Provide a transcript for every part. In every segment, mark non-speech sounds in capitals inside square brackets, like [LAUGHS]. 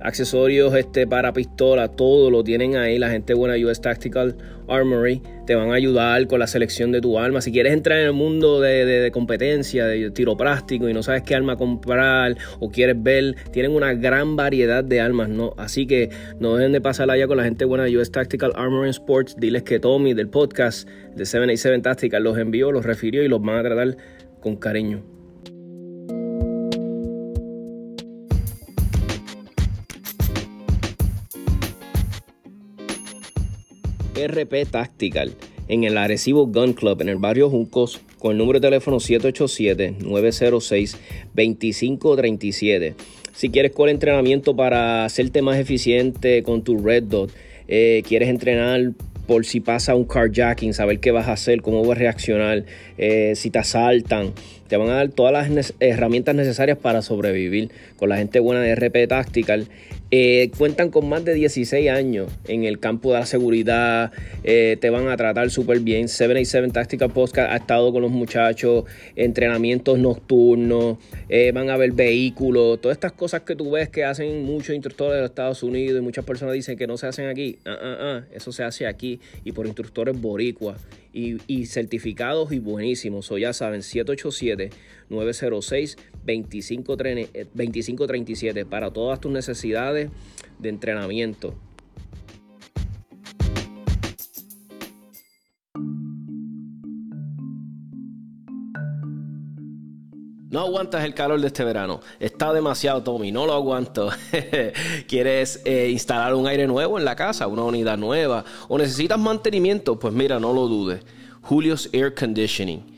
accesorios este, para pistola, todo lo tienen ahí. La gente buena US Tactical Armory te van a ayudar con la selección de tu arma. Si quieres entrar en el mundo de, competencia, de tiro práctico y no sabes qué arma comprar o quieres ver, tienen una gran variedad de armas, ¿no? Así que no dejen de pasar allá con la gente buena de US Tactical Armory Sports. Diles que Tommy del podcast de 787 Tactical los envió, los refirió y los van a tratar con cariño. RP Tactical en el Arecibo Gun Club en el barrio Juncos con el número de teléfono 787-906-2537. Si quieres con entrenamiento para hacerte más eficiente con tu Red Dot, eh, quieres entrenar por si pasa un carjacking, saber qué vas a hacer, cómo vas a reaccionar, eh, si te asaltan. Te van a dar todas las herramientas necesarias para sobrevivir con la gente buena de RP Tactical. Eh, cuentan con más de 16 años en el campo de la seguridad, eh, te van a tratar súper bien. 787 Tactical Podcast ha estado con los muchachos, entrenamientos nocturnos, eh, van a ver vehículos, todas estas cosas que tú ves que hacen muchos instructores de los Estados Unidos y muchas personas dicen que no se hacen aquí. Ah, ah, ah, eso se hace aquí y por instructores boricuas y, certificados y buenísimos. O ya saben, 787-906-2537 para todas tus necesidades de entrenamiento. No aguantas el calor de este verano. Está demasiado, Tommy. No lo aguanto. [LAUGHS] ¿Quieres eh, instalar un aire nuevo en la casa? ¿Una unidad nueva? ¿O necesitas mantenimiento? Pues mira, no lo dudes. Julio's Air Conditioning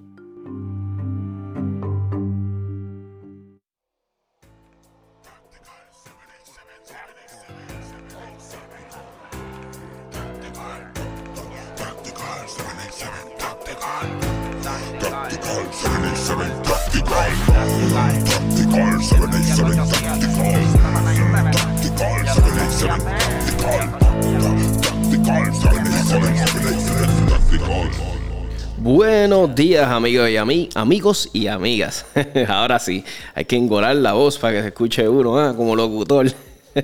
Buenos días amigos y amigos y amigas. [LAUGHS] Ahora sí, hay que engolar la voz para que se escuche uno ¿ah? como locutor.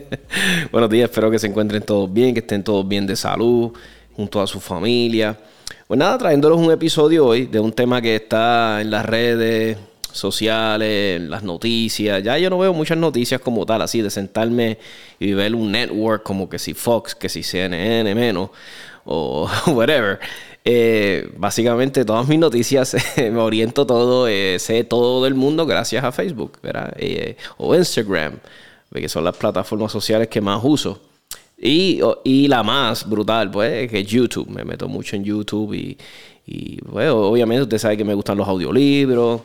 [LAUGHS] Buenos días, espero que se encuentren todos bien, que estén todos bien de salud, junto a su familia. Pues nada, trayéndolos un episodio hoy de un tema que está en las redes sociales, las noticias. Ya yo no veo muchas noticias como tal, así de sentarme y ver un network como que si Fox, que si CNN menos, o [LAUGHS] whatever. Eh, básicamente todas mis noticias [LAUGHS] me oriento todo, eh, sé todo del mundo gracias a Facebook, ¿verdad? Eh, o Instagram, que son las plataformas sociales que más uso. Y, y la más brutal, pues, que es YouTube. Me meto mucho en YouTube y, y pues, obviamente usted sabe que me gustan los audiolibros.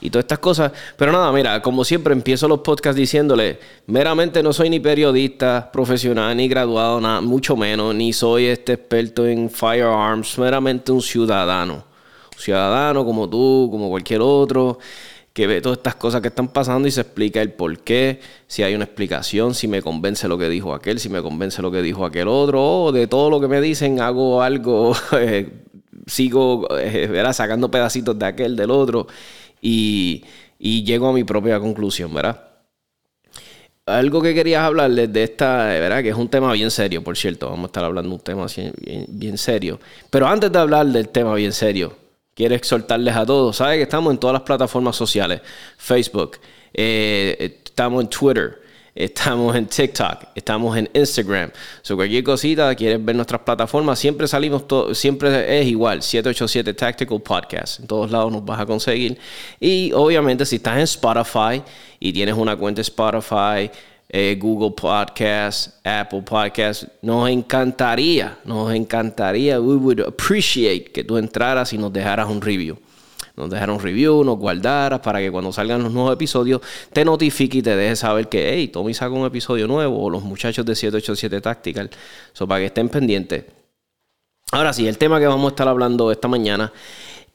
Y todas estas cosas. Pero nada, mira, como siempre empiezo los podcasts diciéndole, meramente no soy ni periodista profesional, ni graduado, nada, mucho menos, ni soy este experto en firearms, meramente un ciudadano. Un ciudadano como tú, como cualquier otro, que ve todas estas cosas que están pasando y se explica el por qué, si hay una explicación, si me convence lo que dijo aquel, si me convence lo que dijo aquel otro, o de todo lo que me dicen hago algo, [LAUGHS] eh, sigo eh, sacando pedacitos de aquel, del otro y, llego a mi propia conclusión, ¿verdad? Algo que querías hablarles de esta, ¿verdad? Que es un tema bien serio, por cierto. Vamos a estar hablando de un tema bien, serio. Pero antes de hablar del tema bien serio, quiero exhortarles a todos. Saben que estamos en todas las plataformas sociales: Facebook, eh, estamos en Twitter, estamos en TikTok, estamos en Instagram. So, cualquier cosita, quieres ver nuestras plataformas, siempre salimos, siempre es igual, 787 Tactical Podcast. En todos lados nos vas a conseguir. Y obviamente si estás en Spotify y tienes una cuenta Spotify, eh, Google Podcast, Apple Podcast, nos encantaría, nos encantaría, we would appreciate que tú entraras y nos dejaras un review nos dejara un review, nos guardaras para que cuando salgan los nuevos episodios te notifique y te deje saber que, hey, Tommy saca un episodio nuevo o los muchachos de 787 Tactical. Eso para que estén pendientes. Ahora sí, el tema que vamos a estar hablando esta mañana.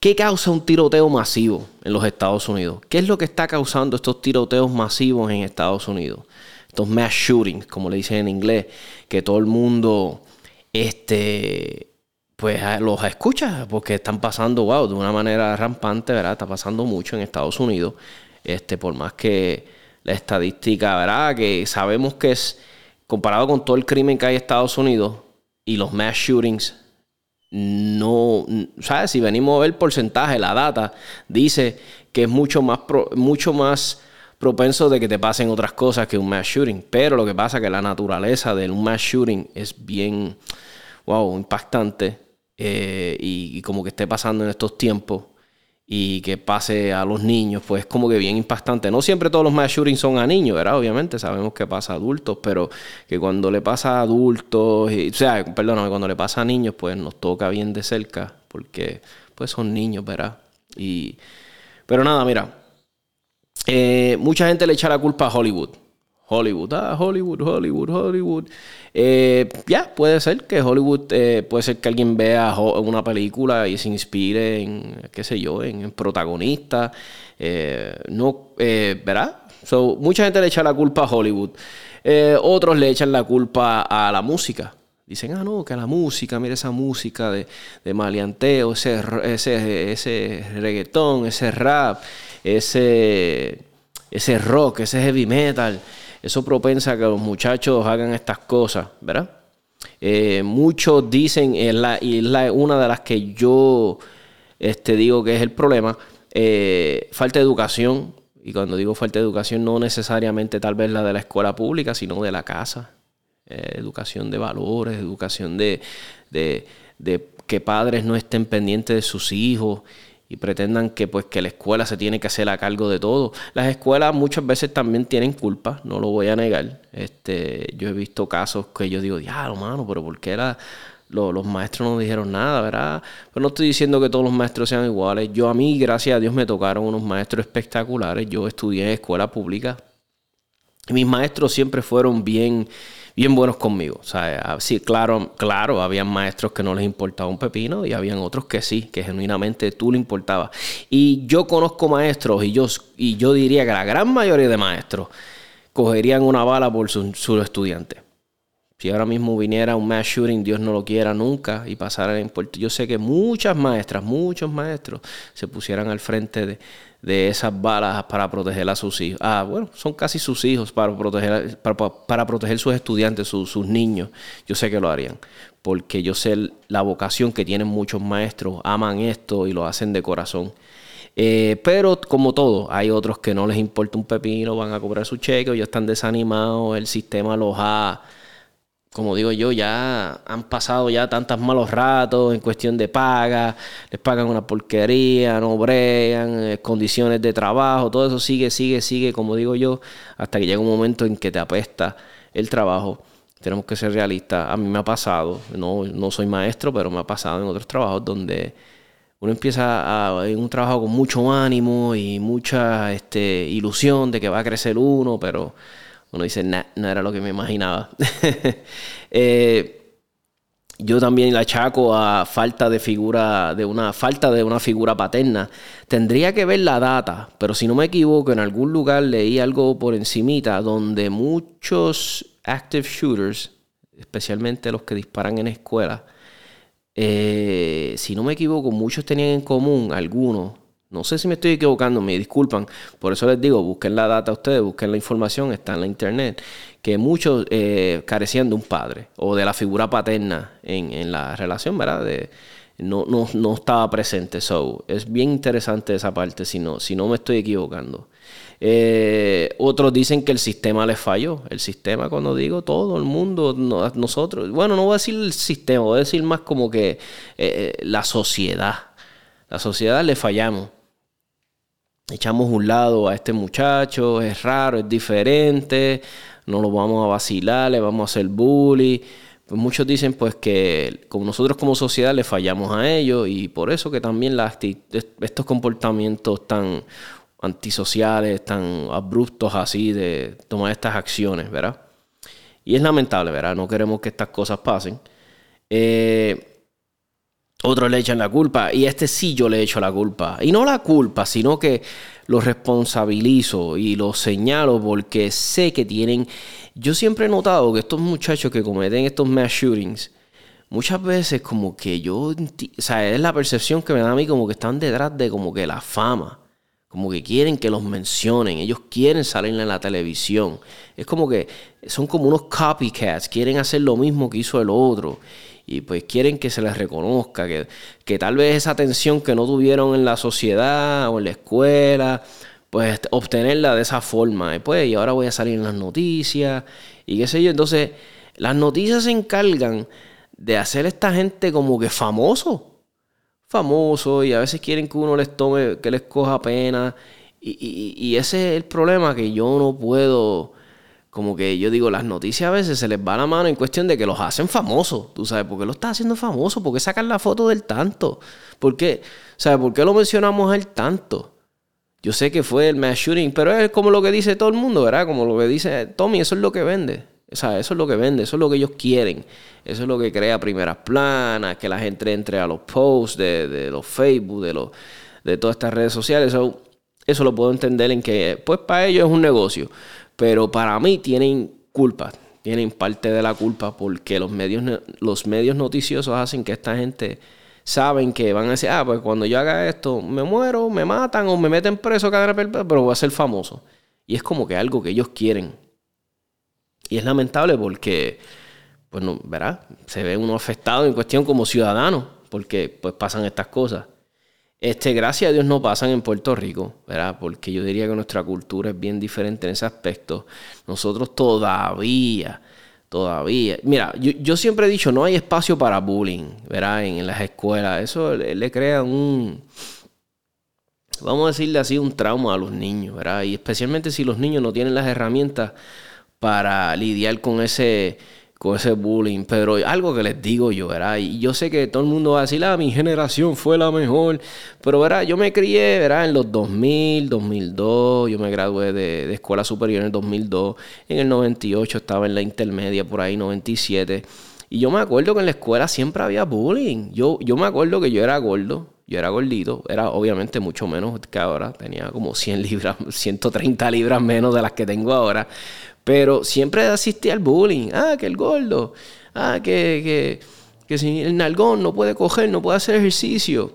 ¿Qué causa un tiroteo masivo en los Estados Unidos? ¿Qué es lo que está causando estos tiroteos masivos en Estados Unidos? Estos mass shootings, como le dicen en inglés, que todo el mundo este, pues los escucha porque están pasando, wow, de una manera rampante, ¿verdad? Está pasando mucho en Estados Unidos. Este, por más que la estadística, ¿verdad? Que sabemos que es, comparado con todo el crimen que hay en Estados Unidos y los mass shootings, no, ¿sabes? Si venimos a ver el porcentaje, la data dice que es mucho más, mucho más propenso de que te pasen otras cosas que un mass shooting. Pero lo que pasa es que la naturaleza de un mass shooting es bien, wow, impactante eh, y, como que esté pasando en estos tiempos y que pase a los niños, pues es como que bien impactante. No siempre todos los mass shootings son a niños, ¿verdad? Obviamente sabemos que pasa a adultos, pero que cuando le pasa a adultos, o sea, perdóname, cuando le pasa a niños, pues nos toca bien de cerca, porque pues son niños, ¿verdad? Y, pero nada, mira, eh, mucha gente le echa la culpa a Hollywood. Hollywood, ah, Hollywood, Hollywood, Hollywood. Eh, ya, puede ser que Hollywood, eh, puede ser que alguien vea una película y se inspire en, qué sé yo, en, protagonista. Eh, no, ¿verdad? So, mucha gente le echa la culpa a Hollywood. otros le echan la culpa a la música. Dicen, ah, no, que la música, mira esa música de, de ese, ese, ese reggaetón, ese rap, ese, ese rock, ese heavy metal eso propensa a que los muchachos hagan estas cosas, ¿verdad? Eh, muchos dicen, y es una de las que yo este, digo que es el problema, eh, falta de educación. Y cuando digo falta de educación, no necesariamente tal vez la de la escuela pública, sino de la casa. Eh, educación de valores, educación de que padres no estén pendientes de sus hijos y pretendan que pues que la escuela se tiene que hacer a cargo de todo. Las escuelas muchas veces también tienen culpa, no lo voy a negar. Este, yo he visto casos que yo digo, diablo, mano, pero ¿por qué era, los maestros no dijeron nada, verdad? Pero no estoy diciendo que todos los maestros sean iguales. Yo a mí, gracias a Dios, me tocaron unos maestros espectaculares. Yo estudié en escuela pública. Mis maestros siempre fueron bien bien buenos conmigo. O sea, ah, sí, claro, claro, habían maestros que no les importaba un pepino y habían otros que sí, que genuinamente tú le importaba. Y yo conozco maestros y yo, y yo diría que la gran mayoría de maestros cogerían una bala por sus su estudiantes. Si ahora mismo viniera un mass shooting, Dios no lo quiera nunca, y pasara en Puerto, yo sé que muchas maestras, muchos maestros se pusieran al frente de, de esas balas para proteger a sus hijos. Ah, bueno, son casi sus hijos para proteger, para, proteger sus estudiantes, sus, niños. Yo sé que lo harían, porque yo sé la vocación que tienen muchos maestros, aman esto y lo hacen de corazón. Eh, pero como todo, hay otros que no les importa un pepino, van a cobrar su cheque ya están desanimados, el sistema los ha como digo yo, ya han pasado ya tantos malos ratos en cuestión de paga, les pagan una porquería, no bregan, eh, condiciones de trabajo, todo eso sigue, sigue, sigue, como digo yo, hasta que llega un momento en que te apesta el trabajo. Tenemos que ser realistas. A mí me ha pasado, no, no soy maestro, pero me ha pasado en otros trabajos donde uno empieza a, en un trabajo con mucho ánimo y mucha este, ilusión de que va a crecer uno, pero uno dice, no era lo que me imaginaba. [LAUGHS] Eh, yo también la achaco a falta de figura, de una falta de una figura paterna. Tendría que ver la data, pero si no me equivoco, en algún lugar leí algo por encimita donde muchos active shooters, especialmente los que disparan en escuelas, eh, si no me equivoco, muchos tenían en común, algunos, no sé si me estoy equivocando, me disculpan. Por eso les digo, busquen la data ustedes, busquen la información, está en la internet. Que muchos eh, carecían de un padre o de la figura paterna en, la relación, ¿verdad? De, no, no, estaba presente. So, es bien interesante esa parte, si no, si no me estoy equivocando. Eh, otros dicen que el sistema les falló. El sistema, cuando digo todo el mundo, nosotros, bueno, no voy a decir el sistema, voy a decir más como que eh, la sociedad. La sociedad le fallamos echamos un lado a este muchacho, es raro, es diferente, no lo vamos a vacilar, le vamos a hacer bully. Pues muchos dicen pues que como nosotros como sociedad le fallamos a ellos y por eso que también estos comportamientos tan antisociales, tan abruptos así de tomar estas acciones, ¿verdad? Y es lamentable, ¿verdad? No queremos que estas cosas pasen. Eh, otros le echan la culpa y este sí yo le echo la culpa. Y no la culpa, sino que lo responsabilizo y lo señalo porque sé que tienen... Yo siempre he notado que estos muchachos que cometen estos mass shootings, muchas veces como que yo... O sea, es la percepción que me da a mí como que están detrás de como que la fama. Como que quieren que los mencionen, ellos quieren salir en la televisión. Es como que son como unos copycats, quieren hacer lo mismo que hizo el otro y pues quieren que se les reconozca, que, que tal vez esa atención que no tuvieron en la sociedad o en la escuela, pues obtenerla de esa forma. Y pues, y ahora voy a salir en las noticias y qué sé yo. Entonces, las noticias se encargan de hacer a esta gente como que famoso. Famoso y a veces quieren que uno les tome, que les coja pena. Y, y ese es el problema que yo no puedo como que yo digo, las noticias a veces se les va la mano en cuestión de que los hacen famosos. ¿Tú sabes por qué lo está haciendo famoso? ¿Por qué sacan la foto del tanto? ¿Por qué? ¿Sabes por qué lo mencionamos el tanto? Yo sé que fue el mass shooting, pero es como lo que dice todo el mundo, ¿verdad? Como lo que dice Tommy, eso es lo que vende. O sea, eso es lo que vende, eso es lo que ellos quieren. Eso es lo que crea primeras planas, que la gente entre a los posts de, los Facebook, de, los, de todas estas redes sociales. Eso, eso lo puedo entender en que, pues para ellos es un negocio. Pero para mí tienen culpa, tienen parte de la culpa porque los medios, los medios noticiosos hacen que esta gente saben que van a decir, ah, pues cuando yo haga esto, me muero, me matan o me meten preso, pero voy a ser famoso. Y es como que algo que ellos quieren. Y es lamentable porque, pues no, ¿verdad? Se ve uno afectado en cuestión como ciudadano, porque pues pasan estas cosas. Este, gracias a Dios no pasan en Puerto Rico, ¿verdad? Porque yo diría que nuestra cultura es bien diferente en ese aspecto. Nosotros todavía, todavía. Mira, yo, siempre he dicho, no hay espacio para bullying, ¿verdad? En, las escuelas. Eso le, crea un, vamos a decirle así, un trauma a los niños, ¿verdad? Y especialmente si los niños no tienen las herramientas para lidiar con ese con ese bullying, pero algo que les digo yo, ¿verdad? Y yo sé que todo el mundo va a decir, ah, mi generación fue la mejor, pero, ¿verdad? Yo me crié, ¿verdad? En los 2000, 2002, yo me gradué de, escuela superior en el 2002, en el 98 estaba en la intermedia, por ahí, 97, y yo me acuerdo que en la escuela siempre había bullying, yo, yo me acuerdo que yo era gordo, yo era gordito, era obviamente mucho menos que ahora, tenía como 100 libras, [LAUGHS] 130 libras menos de las que tengo ahora, pero siempre asistí al bullying. Ah, que el gordo. Ah, que, que, si el nalgón no puede coger, no puede hacer ejercicio.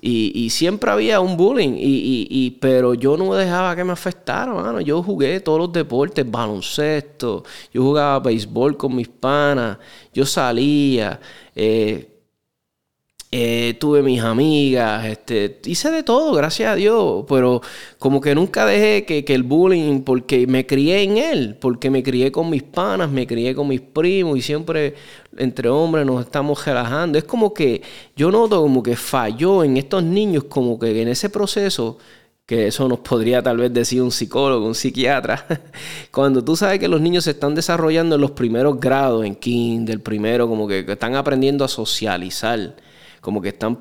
Y, y siempre había un bullying. Y, y, pero yo no dejaba que me afectara, mano. Yo jugué todos los deportes, baloncesto. Yo jugaba béisbol con mis panas. Yo salía. Eh, eh, tuve mis amigas, este, hice de todo, gracias a Dios, pero como que nunca dejé que, el bullying, porque me crié en él, porque me crié con mis panas, me crié con mis primos y siempre entre hombres nos estamos relajando. Es como que yo noto como que falló en estos niños, como que en ese proceso que eso nos podría tal vez decir un psicólogo, un psiquiatra, [LAUGHS] cuando tú sabes que los niños se están desarrollando en los primeros grados, en kinder, primero, como que están aprendiendo a socializar como que están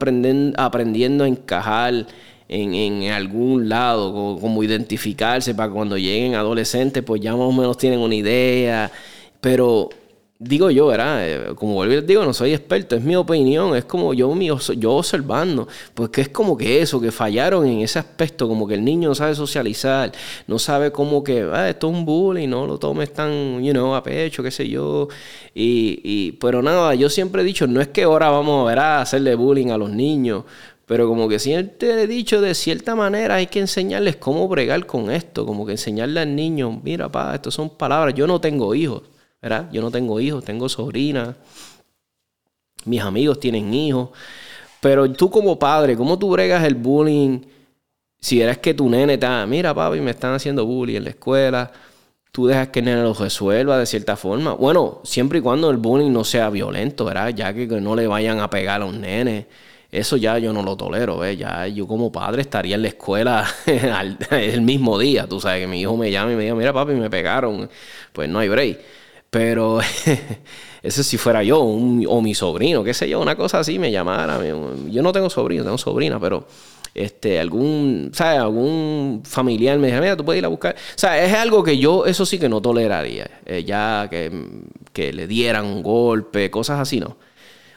aprendiendo a encajar en, algún lado, como, como, identificarse para cuando lleguen adolescentes, pues ya más o menos tienen una idea, pero digo yo, ¿verdad? Eh, como vuelvo y digo, no soy experto, es mi opinión, es como yo, yo observando, pues que es como que eso, que fallaron en ese aspecto, como que el niño no sabe socializar, no sabe cómo que, ah, esto es un bullying, no lo tomes tan, you know, a pecho, qué sé yo, y, y, pero nada, yo siempre he dicho, no es que ahora vamos a ver a hacerle bullying a los niños, pero como que siempre he dicho, de cierta manera hay que enseñarles cómo bregar con esto, como que enseñarle al niño, mira, pa, esto son palabras, yo no tengo hijos, ¿verdad? Yo no tengo hijos, tengo sobrinas, mis amigos tienen hijos, pero tú como padre, ¿cómo tú bregas el bullying? Si eres que tu nene está, mira papi, me están haciendo bullying en la escuela, tú dejas que el nene lo resuelva de cierta forma. Bueno, siempre y cuando el bullying no sea violento, ¿verdad? Ya que no le vayan a pegar a un nene. Eso ya yo no lo tolero, ¿ves? Ya yo como padre estaría en la escuela [LAUGHS] el mismo día. Tú sabes que mi hijo me llama y me diga, mira papi, me pegaron. Pues no hay break. Pero [LAUGHS] eso si fuera yo o mi sobrino, qué sé yo, una cosa así me llamara. Yo no tengo sobrino, tengo sobrina, pero este, algún, ¿sabes? Algún familiar me dice, mira, tú puedes ir a buscar. O sea, es algo que yo, eso sí que no toleraría. Eh, ya que, que, le dieran un golpe, cosas así, ¿no?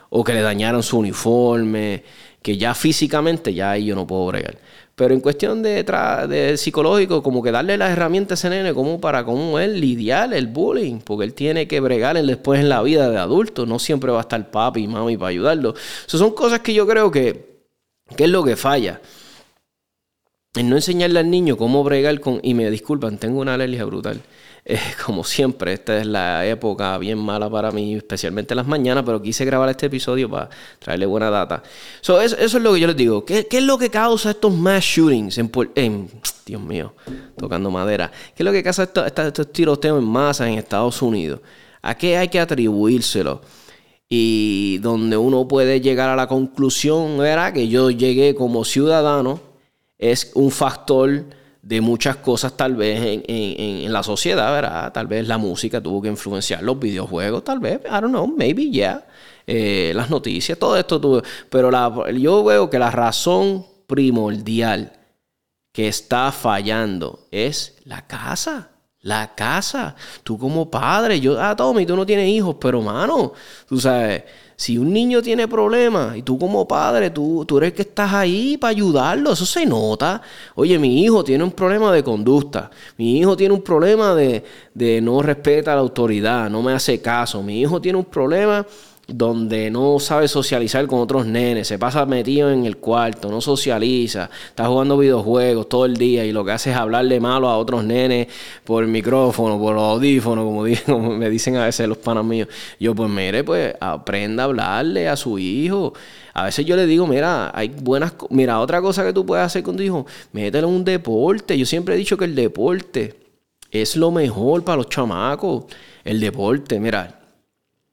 O que le dañaran su uniforme, que ya físicamente ya ahí yo no puedo bregar. Pero en cuestión de, de psicológico, como que darle las herramientas a ese nene como para cómo él lidiar el bullying, porque él tiene que bregar después en la vida de adulto, no siempre va a estar papi y mami para ayudarlo. Eso son cosas que yo creo que, que es lo que falla. En no enseñarle al niño cómo bregar con... Y me disculpan, tengo una alergia brutal. [LAUGHS] Eh, como siempre, esta es la época bien mala para mí, especialmente en las mañanas, pero quise grabar este episodio para traerle buena data. eso, es lo que yo les digo. ¿Qué, es lo que causa estos mass shootings en, Dios mío, tocando madera? ¿Qué es lo que causa estos, tiroteos en masa en Estados Unidos? ¿A qué hay que atribuírselo? Y donde uno puede llegar a la conclusión, era que yo llegué como ciudadano, es un factor de muchas cosas tal vez en, en, la sociedad, ¿verdad? Tal vez la música tuvo que influenciar los videojuegos, tal vez, I don't know, maybe, yeah. Eh, las noticias, todo esto tuvo. Pero la, yo veo que la razón primordial que está fallando es la casa. La casa. Tú como padre, yo, ah, Tommy, tú no tienes hijos, pero mano, tú sabes, si un niño tiene problemas y tú como padre, tú, tú eres el que estás ahí para ayudarlo, eso se nota. Oye, mi hijo tiene un problema de conducta, mi hijo tiene un problema de, de no respeta la autoridad, no me hace caso, mi hijo tiene un problema donde no sabe socializar con otros nenes, se pasa metido en el cuarto, no socializa, está jugando videojuegos todo el día y lo que hace es hablarle malo a otros nenes por el micrófono, por los audífonos, [LAUGHS] como, me dicen a veces los panas míos. Yo, pues mire, pues aprenda a hablarle a su hijo. A veces yo le digo, mira, hay buenas... Mira, otra cosa que tú puedes hacer con tu hijo, mételo en un deporte. Yo siempre he dicho que el deporte es lo mejor para los chamacos. El deporte, mira,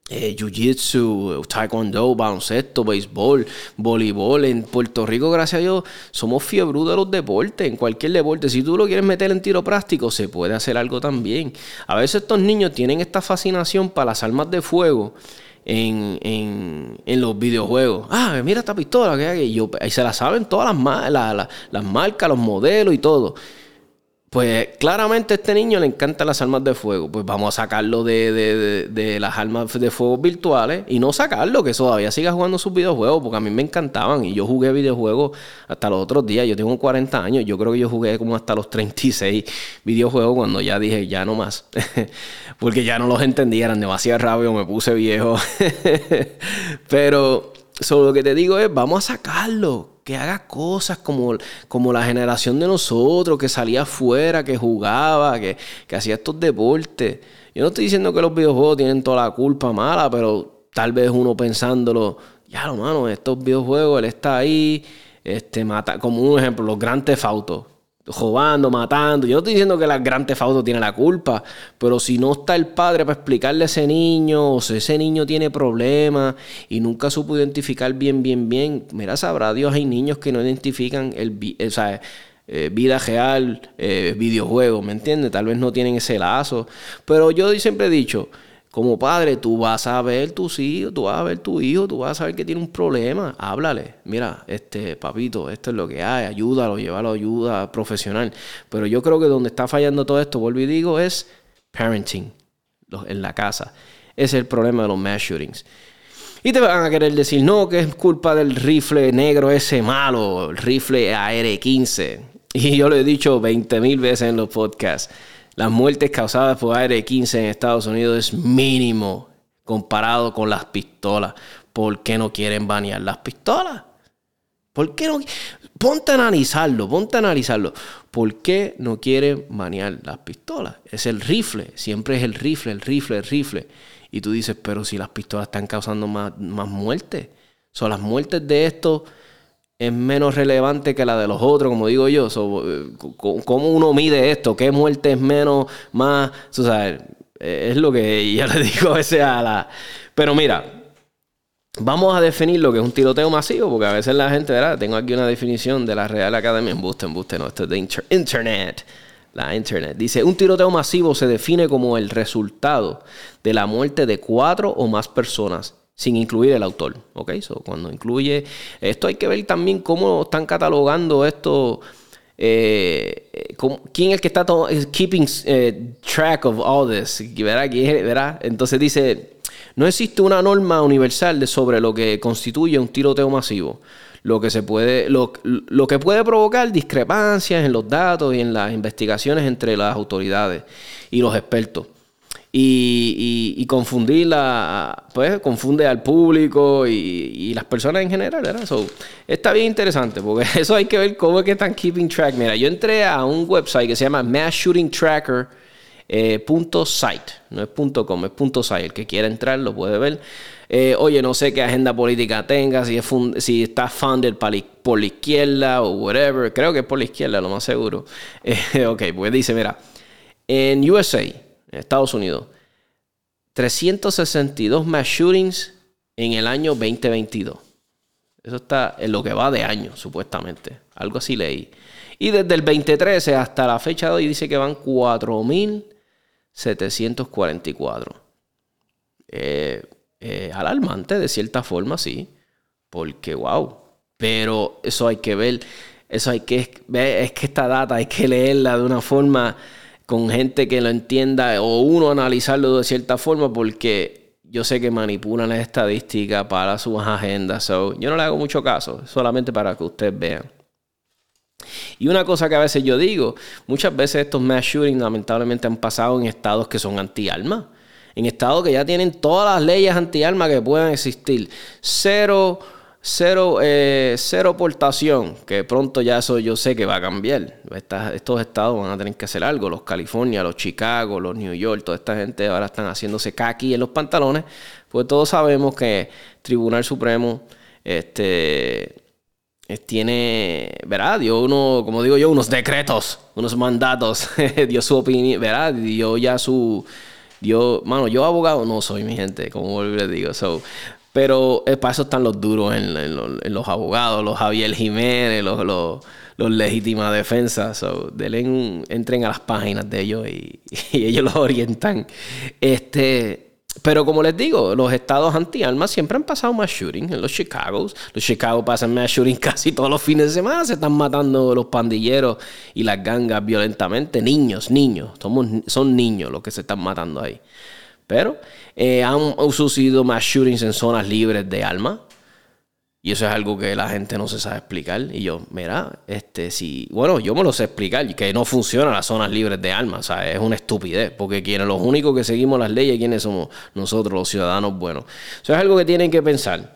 eh, jiu-jitsu, taekwondo, baloncesto, béisbol, voleibol. En Puerto Rico, gracias a Dios, somos fiebre de los deportes, en cualquier deporte. Si tú lo quieres meter en tiro práctico, se puede hacer algo también. A veces estos niños tienen esta fascinación para las armas de fuego. En, en, los videojuegos. Ah, mira esta pistola que hay. Y, yo, se la saben todas las, las marcas, los modelos y todo. Pues claramente a este niño le encantan las armas de fuego. Pues vamos a sacarlo de, las armas de fuego virtuales y no sacarlo, que todavía siga jugando sus videojuegos, porque a mí me encantaban. Y yo jugué videojuegos hasta los otros días. Yo tengo 40 años, yo creo que yo jugué como hasta los 36 videojuegos cuando ya dije, ya no más. [LAUGHS] porque ya no los entendía, eran demasiado rápido, me puse viejo. [LAUGHS] Pero solo lo que te digo es, vamos a sacarlo que haga cosas como, como la generación de nosotros, que salía afuera, que jugaba, que, hacía estos deportes. Yo no estoy diciendo que los videojuegos tienen toda la culpa mala, pero tal vez uno pensándolo, ya lo mano, estos videojuegos, él está ahí, este, mata, como un ejemplo, los grandes Auto robando, matando. Yo estoy diciendo que la gran tefauto tiene la culpa, pero si no está el padre para explicarle a ese niño, o si ese niño tiene problemas y nunca supo identificar bien, bien, bien, mira, sabrá Dios, hay niños que no identifican el, eh, vida real, eh, videojuegos, ¿me entiendes? Tal vez no tienen ese lazo, pero yo siempre he dicho, como padre, tú vas a ver tus hijos, tú vas a ver tu hijo, tú vas a saber que tiene un problema. Háblale. Mira, este papito, esto es lo que hay, ayúdalo, llévalo ayuda profesional. Pero yo creo que donde está fallando todo esto, vuelvo y digo, es parenting en la casa. Ese es el problema de los mass shootings. Y te van a querer decir, no, que es culpa del rifle negro ese malo, el rifle AR-15. [LAUGHS] Y yo lo he dicho 20 mil veces en los podcasts las muertes causadas por AR-15 en Estados Unidos es mínimo comparado con las pistolas. ¿Por qué no quieren banear las pistolas? ¿Por qué no? Ponte a analizarlo, ponte a analizarlo. ¿Por qué no quieren banear las pistolas? Es el rifle, siempre es el rifle, el rifle, el rifle. Y tú dices, pero si las pistolas están causando más, más muertes. Son las muertes de estos es menos relevante que la de los otros, como digo yo. Eh, ¿Cómo uno mide esto? ¿Qué muerte es menos, más? Eh, es lo que yo le [LAUGHS] digo a veces a la... Pero mira, vamos a definir lo que es un tiroteo masivo, porque a veces la gente, ¿verdad? Tengo aquí una definición de la Real Academia. Embuste, embuste, no, esto es de Internet. La Internet. Dice, un tiroteo masivo se define como el resultado de la muerte de cuatro o más personas sin incluir el autor. ¿Ok? So, cuando incluye. Esto hay que ver también cómo están catalogando esto. Eh, ¿Quién es el que está keeping eh, track of all this? ¿Verdad? Entonces dice: No existe una norma universal sobre lo que constituye un tiroteo masivo. Lo que, se puede, lo, lo que puede provocar discrepancias en los datos y en las investigaciones entre las autoridades y los expertos y, y, confundirla, pues confunde al público y, las personas en general, ¿verdad? está bien interesante porque [LAUGHS] eso hay que ver cómo es que están keeping track. Mira, yo entré a un website que se llama Mass Shooting Tracker. Eh, site, no es punto .com, es punto .site. El que quiera entrar lo puede ver. Eh, oye, no sé qué agenda política tenga, si, es si está funded por la izquierda o whatever. Creo que es por la izquierda, lo más seguro. [LAUGHS] Eh, ok, pues dice, mira, en USA, Estados Unidos, 362 mass shootings en el año 2022. Eso está en lo que va de año, supuestamente. Algo así leí. Y desde el 2013 hasta la fecha de hoy dice que van 4.744. Eh, eh, alarmante de cierta forma, sí. Porque, wow. Pero eso hay que ver. Eso hay que ver. Es que esta data hay que leerla de una forma con gente que lo entienda o uno analizarlo de cierta forma porque yo sé que manipulan las estadísticas para sus agendas. yo no le hago mucho caso, solamente para que ustedes vean. Y una cosa que a veces yo digo, muchas veces estos mass shootings lamentablemente han pasado en estados que son anti-armas. En estados que ya tienen todas las leyes anti-armas que puedan existir. Cero Cero, eh, cero portación, que pronto ya eso yo sé que va a cambiar. estos estados van a tener que hacer algo. Los California, los Chicago, los New York, toda esta gente ahora están haciéndose kaki en los pantalones. Pues todos sabemos que Tribunal Supremo este, tiene, ¿verdad? Dio uno, como digo yo, unos decretos, unos mandatos, [LAUGHS] dio su opinión, ¿verdad? Dio ya su... Dio, mano, yo abogado no soy, mi gente, como les digo. So, pero eh, para eso están los duros en, los abogados, los Javier Jiménez, los, los, legítimas defensas. So, entren a las páginas de ellos [LAUGHS] y, ellos los orientan. Este, pero como les digo, los estados anti-armas siempre han pasado más shooting. En los Chicago, los Chicago pasan más shooting [LAUGHS] casi todos los fines de semana. Se están matando los pandilleros y las gangas violentamente. Niños, niños. Somos, son niños los que se están matando ahí. Pero eh, han sucedido más shootings en zonas libres de alma. Y eso es algo que la gente no se sabe explicar. Y yo, mira, este, si, bueno, yo me lo sé explicar, que no funcionan las zonas libres de alma. O sea, es una estupidez, porque quienes los únicos que seguimos las leyes, quienes somos nosotros, los ciudadanos buenos. Eso es algo que tienen que pensar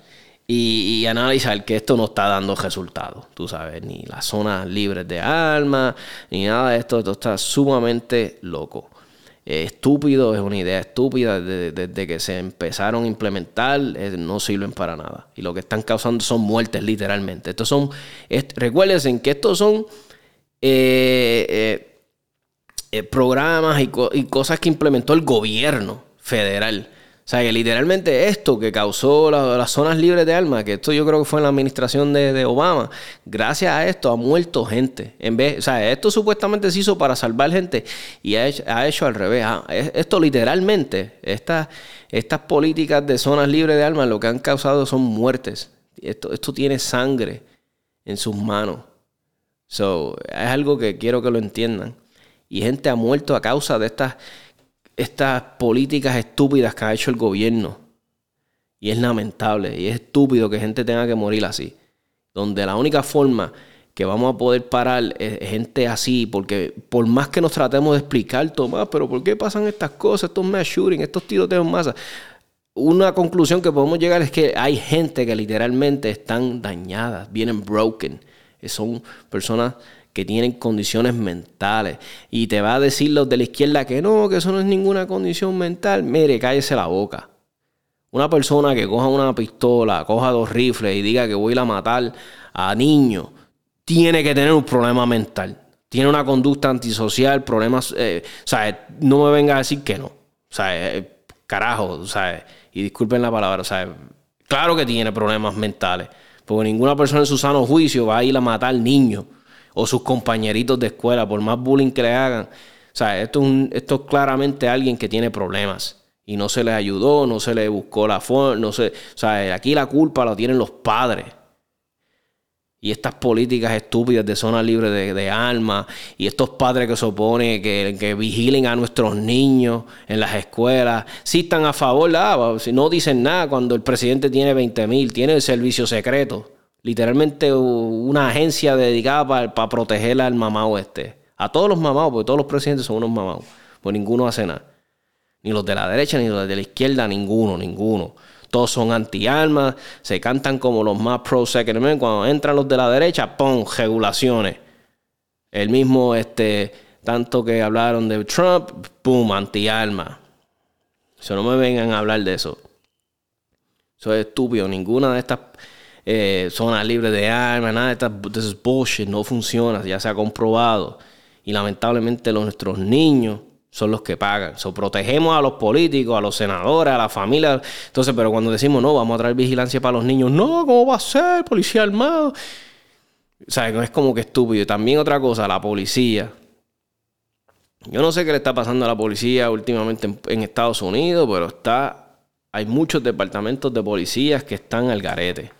y, analizar que esto no está dando resultados. Tú sabes, ni las zonas libres de alma, ni nada de esto. Esto está sumamente loco estúpido, es una idea estúpida desde, que se empezaron a implementar, no sirven para nada. Y lo que están causando son muertes literalmente. Estos son, recuérdense que estos son eh, eh, eh, programas y, cosas que implementó el gobierno federal. O sea, que literalmente esto que causó las zonas libres de armas, que esto yo creo que fue en la administración de, Obama, gracias a esto ha muerto gente. En vez, o sea, esto supuestamente se hizo para salvar gente y ha hecho, al revés. Ah, esto literalmente, estas, estas políticas de zonas libres de armas lo que han causado son muertes. Esto, esto tiene sangre en sus manos. So, es algo que quiero que lo entiendan. Y gente ha muerto a causa de estas, estas políticas estúpidas que ha hecho el gobierno. Y es lamentable y es estúpido que gente tenga que morir así. Donde la única forma que vamos a poder parar es gente así, porque por más que nos tratemos de explicar, Tomás, pero ¿por qué pasan estas cosas, estos mass shooting, estos tiroteos en masa? Una conclusión que podemos llegar es que hay gente que literalmente están dañadas, vienen broken. Son personas que tienen condiciones mentales. Y te va a decir los de la izquierda que no, que eso no es ninguna condición mental. Mire, cállese la boca. Una persona que coja una pistola, coja dos rifles y diga que voy a matar a niños, tiene que tener un problema mental. Tiene una conducta antisocial, problemas. Eh, o sea, no me venga a decir que no. O sea, eh, carajo, sea, y disculpen la palabra, sea, claro que tiene problemas mentales. Porque ninguna persona en su sano juicio va a ir a matar niños o sus compañeritos de escuela, por más bullying que le hagan. O sea, esto es, esto es claramente alguien que tiene problemas y no se le ayudó, no se le buscó la forma, no sé. O sea, aquí la culpa la tienen los padres. Y estas políticas estúpidas de zona libre de, de armas y estos padres que se oponen que, que, vigilen a nuestros niños en las escuelas, si están a favor, ah, no dicen nada cuando el presidente tiene 20 mil, tiene el servicio secreto. Literalmente una agencia dedicada para proteger al mamá este. A todos los mamados, porque todos los presidentes son unos mamados. Pues ninguno hace nada. Ni los de la derecha, ni los de la izquierda, ninguno, ninguno. Todos son anti-armas, se cantan como los más pro-Second. Cuando entran los de la derecha, ¡pum! Regulaciones. El mismo, este, tanto que hablaron de Trump, ¡pum! Anti-armas. Si no me vengan a hablar de eso. Eso es estúpido. Ninguna de estas eh, zona libre de armas, nada de estas bullshit, no funciona, ya se ha comprobado. Y lamentablemente los, nuestros niños son los que pagan. Protegemos a los políticos, a los senadores, a la familia. Entonces, pero cuando decimos no, vamos a traer vigilancia para los niños, no, ¿cómo va a ser? Policía armado. O sea, es como que estúpido. También otra cosa, la policía. Yo no sé qué le está pasando a la policía últimamente en, en Estados Unidos, pero está, hay muchos departamentos de policías que están al garete.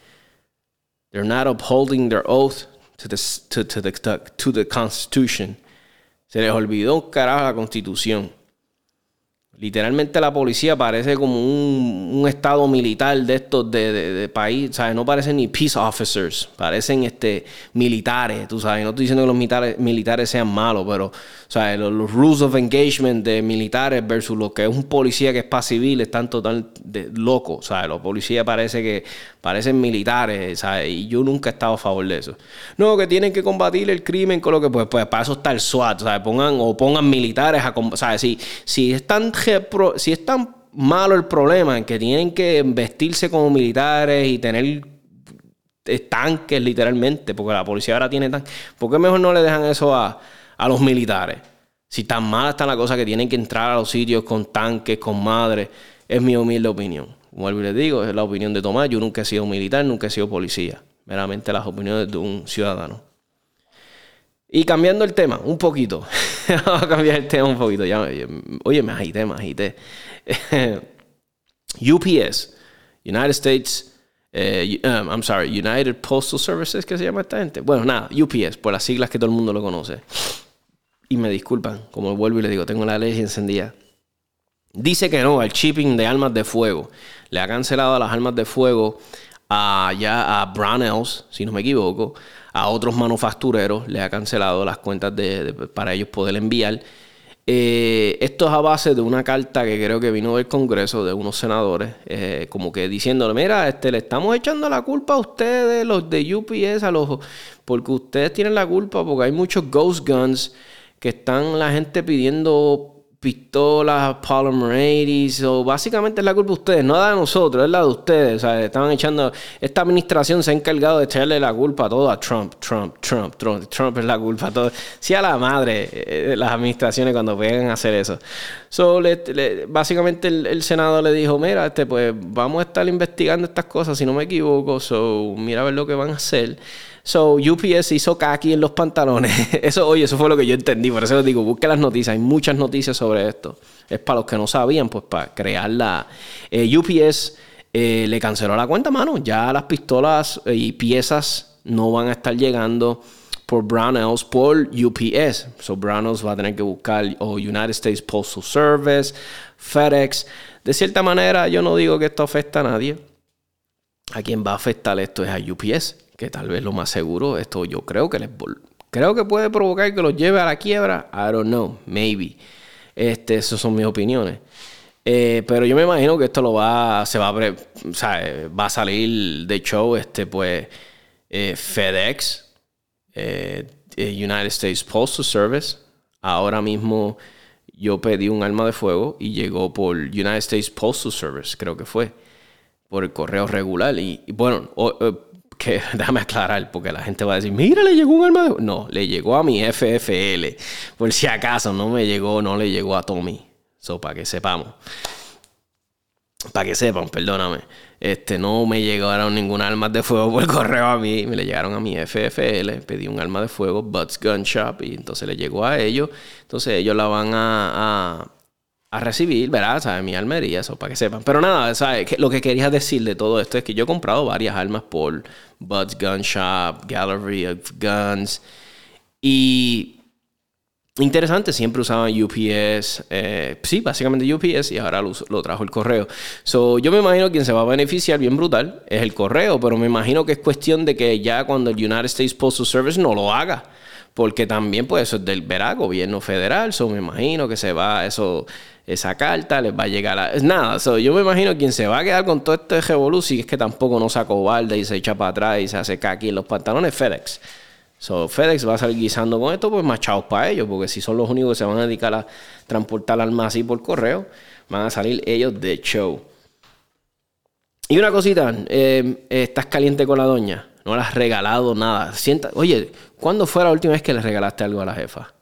They're not upholding their oath to the, to, the, to the Constitution. Se les olvidó un carajo la Constitución. Literalmente la policía parece como un, estado militar de estos de, país, ¿sabes? No parecen ni peace officers, parecen este, militares, tú sabes. No estoy diciendo que los militares, militares sean malos, pero ¿sabes? Los, rules of engagement de militares versus lo que es un policía que es para civil están total de locos. Los policías parece que parecen militares, ¿sabes? Y yo nunca he estado a favor de eso. No, que tienen que combatir el crimen con lo que, pues, pues para eso está el SWAT, ¿sabes? Pongan, o pongan militares a, ¿sabes? Si, si están si es tan malo el problema en que tienen que vestirse como militares y tener tanques literalmente, porque la policía ahora tiene tanques, ¿por qué mejor no le dejan eso a, los militares? Si tan mal está la cosa que tienen que entrar a los sitios con tanques, con madres, es mi humilde opinión. Como les digo, es la opinión de Tomás. Yo nunca he sido militar, nunca he sido policía. Meramente las opiniones de un ciudadano. Y cambiando el tema un poquito. [LAUGHS] Vamos a cambiar el tema un poquito. Oye, me agité, me agité. [LAUGHS] UPS, United States, eh, um, I'm sorry, United Postal Services, ¿qué se llama esta gente? Bueno, nada, UPS, por las siglas que todo el mundo lo conoce. Y me disculpan, como vuelvo y le digo, tengo la ley encendida. Dice que no al shipping de armas de fuego. Le ha cancelado las armas de fuego a, ya a Brownells, si no me equivoco a otros manufactureros, le ha cancelado las cuentas de, para ellos poder enviar. Eh, esto es a base de una carta que creo que vino del Congreso de unos senadores, eh, como que diciéndole, mira, este, le estamos echando la culpa a ustedes, los de UPS, a los, porque ustedes tienen la culpa, porque hay muchos ghost guns que están la gente pidiendo pistolas Polymer 80 o básicamente es la culpa de ustedes, no la de nosotros, es la de ustedes. O sea, estaban echando, esta administración se ha encargado de echarle la culpa a todo a Trump, Trump, Trump, Trump, Trump es la culpa a todo. Sí a la madre eh, las administraciones cuando vengan a hacer eso. So, básicamente el, el, Senado le dijo, mira, este, pues vamos a estar investigando estas cosas, si no me equivoco, so mira a ver lo que van a hacer. So, UPS hizo kaki en los pantalones. [LAUGHS] Eso, oye, eso fue lo que yo entendí. Por eso les digo, busque las noticias. Hay muchas noticias sobre esto. Es para los que no sabían, pues para crear la. Eh, UPS eh, le canceló la cuenta, mano. Ya las pistolas eh, y piezas no van a estar llegando por Brownells por UPS. So, Brownells va a tener que buscar o United States Postal Service, FedEx. De cierta manera, yo no digo que esto afecta a nadie. A quien va a afectar esto es a UPS que tal vez lo más seguro, esto yo creo que les creo que puede provocar que los lleve a la quiebra. I don't know, maybe. Este, esas son mis opiniones. Eh, pero yo me imagino que esto lo va, se va a, o sea, va a salir de show, este, pues, eh, FedEx, eh, United States Postal Service. Ahora mismo yo pedí un arma de fuego y llegó por United States Postal Service, creo que fue, por el correo regular. Y, bueno, que [LAUGHS] déjame aclarar, porque la gente va a decir, mira, le llegó un arma de... No, le llegó a mi FFL. Por si acaso, no me llegó, no le llegó a Tommy. Eso para que sepamos. Para que sepan, perdóname. Este, no me llegaron ningún arma de fuego por correo a mí. Me le llegaron a mi FFL. Pedí un arma de fuego, Butts Gun Shop. Y entonces le llegó a ellos. Entonces ellos la van a recibir, ¿verdad? ¿Sabes? Mi almería, eso para que sepan. Pero nada, ¿sabes? Lo que quería decir de todo esto es que yo he comprado varias armas por Bud's Gun Shop, Gallery of Guns. Y interesante, siempre usaban UPS. Eh, sí, básicamente UPS y ahora lo, trajo el correo. So, yo me imagino quien se va a beneficiar bien brutal es el correo, pero me imagino que es cuestión de que ya cuando el United States Postal Service no lo haga porque también pues eso es del verá, gobierno federal, so me imagino que se va eso esa carta, les va a llegar a... Nada, yo me imagino quien se va a quedar con todo este revolución es que tampoco no se acobarda y se echa para atrás y se hace aquí en los pantalones, FedEx. So, FedEx va a salir guisando con esto, pues machados para ellos, porque si son los únicos que se van a dedicar a transportar almas así por correo, van a salir ellos de show. Y una cosita, eh, estás caliente con la doña, no le has regalado nada. Sienta, oye, ¿cuándo fue la última vez que le regalaste algo a la jefa?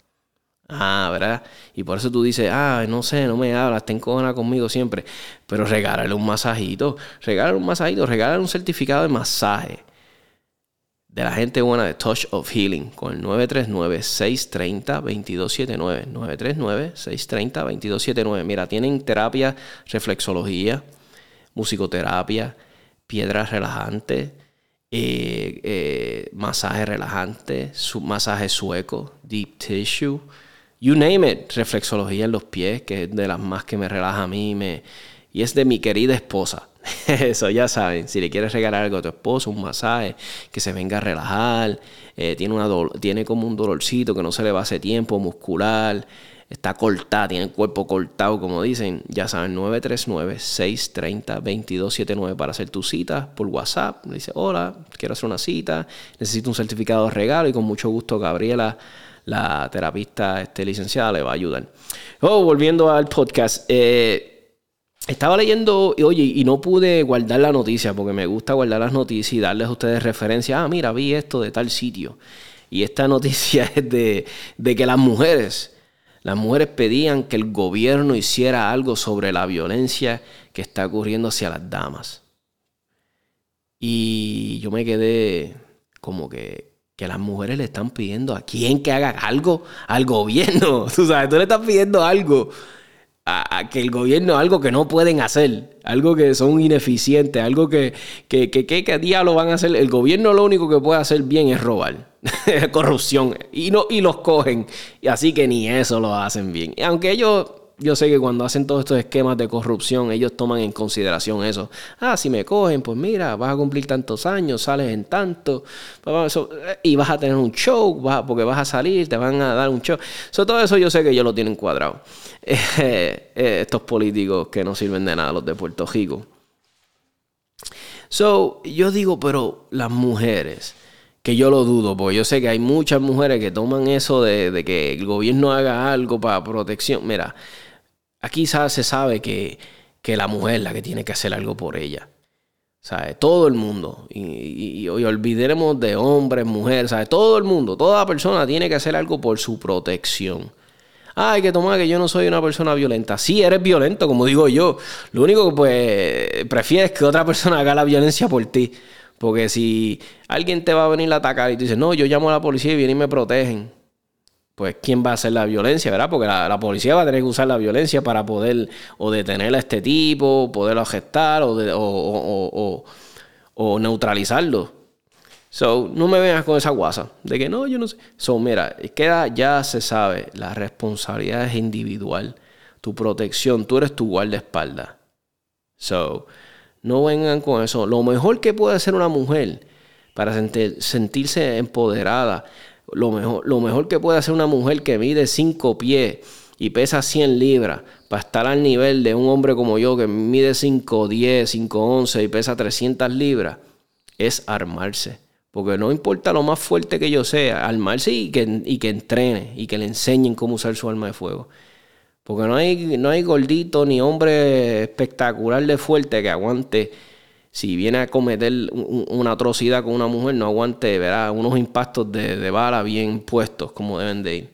Ah, ¿verdad? Y por eso tú dices, ah, no sé, no me hablas, ten cojona conmigo siempre. Pero regálale un masajito, regálale un masajito, regálale un certificado de masaje de la gente buena de Touch of Healing con el 939-630-2279. 939-630-2279. Mira, tienen terapia, reflexología, musicoterapia, piedras relajantes, eh, eh, masaje relajante, masaje sueco, deep tissue You name it, reflexología en los pies, que es de las más que me relaja a mí me, y es de mi querida esposa. [LAUGHS] Eso ya saben, si le quieres regalar algo a tu esposo, un masaje, que se venga a relajar, eh, tiene, una tiene como un dolorcito que no se le va hace tiempo, muscular, está cortada, tiene el cuerpo cortado, como dicen, ya saben, 939-630-2279 para hacer tu cita por WhatsApp. Le dice, hola, quiero hacer una cita, necesito un certificado de regalo y con mucho gusto Gabriela la terapista este, licenciada le va a ayudar. Oh, volviendo al podcast. Eh, estaba leyendo, oye, y no pude guardar la noticia porque me gusta guardar las noticias y darles a ustedes referencia. Ah, mira, vi esto de tal sitio. Y esta [LAUGHS] noticia es de, de que las mujeres, las mujeres pedían que el gobierno hiciera algo sobre la violencia que está ocurriendo hacia las damas. Y yo me quedé como que, que las mujeres le están pidiendo a quién que haga algo al gobierno. [LAUGHS] Tú sabes, tú le estás pidiendo algo a, que el gobierno, algo que no pueden hacer, algo que son ineficientes, algo que, que, que, que, diablo van a hacer. El gobierno lo único que puede hacer bien es robar, [LAUGHS] corrupción, y, no, y los cogen. Y así que ni eso lo hacen bien. Y aunque ellos yo sé que cuando hacen todos estos esquemas de corrupción, ellos toman en consideración eso. Ah, si me cogen, pues mira, vas a cumplir tantos años, sales en tanto, y vas a tener un show, porque vas a salir, te van a dar un show. todo eso yo sé que ellos lo tienen cuadrado. [LAUGHS] Eh, eh, estos políticos que no sirven de nada, los de Puerto Rico. So, yo digo, pero las mujeres, que yo lo dudo, porque yo sé que hay muchas mujeres que toman eso de, que el gobierno haga algo para protección. Mira, aquí se sabe que, que la mujer es la que tiene que hacer algo por ella. ¿Sabe? Todo el mundo. Y, y, olvidemos de hombres, mujeres, ¿sabe? Todo el mundo, toda persona tiene que hacer algo por su protección. Ay, que tomar que yo no soy una persona violenta. Sí, eres violento, como digo yo. Lo único que pues prefieres que otra persona haga la violencia por ti. Porque si alguien te va a venir a atacar y tú dices, no, yo llamo a la policía y vienen y me protegen pues quién va a hacer la violencia, ¿verdad? Porque la, policía va a tener que usar la violencia para poder o detener a este tipo, poderlo gestar o, o, o, neutralizarlo. So, no me vengas con esa guasa de que no, yo no sé. So, mira, queda, ya se sabe, la responsabilidad es individual. Tu protección, tú eres tu guardaespaldas. So, no vengan con eso. Lo mejor que puede hacer una mujer para sentirse empoderada lo mejor, lo mejor que puede hacer una mujer que mide 5 pies y pesa 100 libras para estar al nivel de un hombre como yo que mide 5, 10, 5, 11 y pesa 300 libras es armarse. Porque no importa lo más fuerte que yo sea, armarse y que, y que entrene y que le enseñen cómo usar su arma de fuego. Porque no hay, no hay gordito ni hombre espectacular de fuerte que aguante si viene a cometer una atrocidad con una mujer, no aguante verá, unos impactos de, bala bien puestos como deben de ir.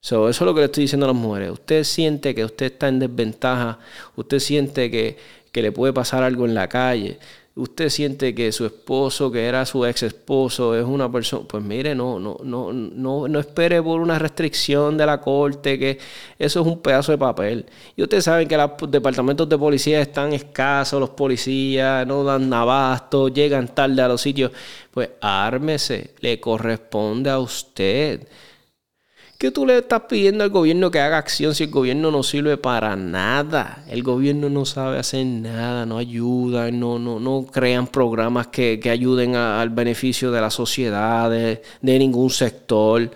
eso es lo que le estoy diciendo a las mujeres. Usted siente que usted está en desventaja, usted siente que, que le puede pasar algo en la calle, usted siente que su esposo, que era su ex esposo, es una persona, pues mire, no, no, no, no, no espere por una restricción de la corte, que eso es un pedazo de papel. Y ustedes saben que los departamentos de policía están escasos, los policías no dan abasto, llegan tarde a los sitios. Pues ármese, le corresponde a usted. ¿Qué tú le estás pidiendo al gobierno que haga acción si el gobierno no sirve para nada? El gobierno no sabe hacer nada, no ayuda, no, no, no crean programas que, ayuden al beneficio de la sociedad, de, ningún sector.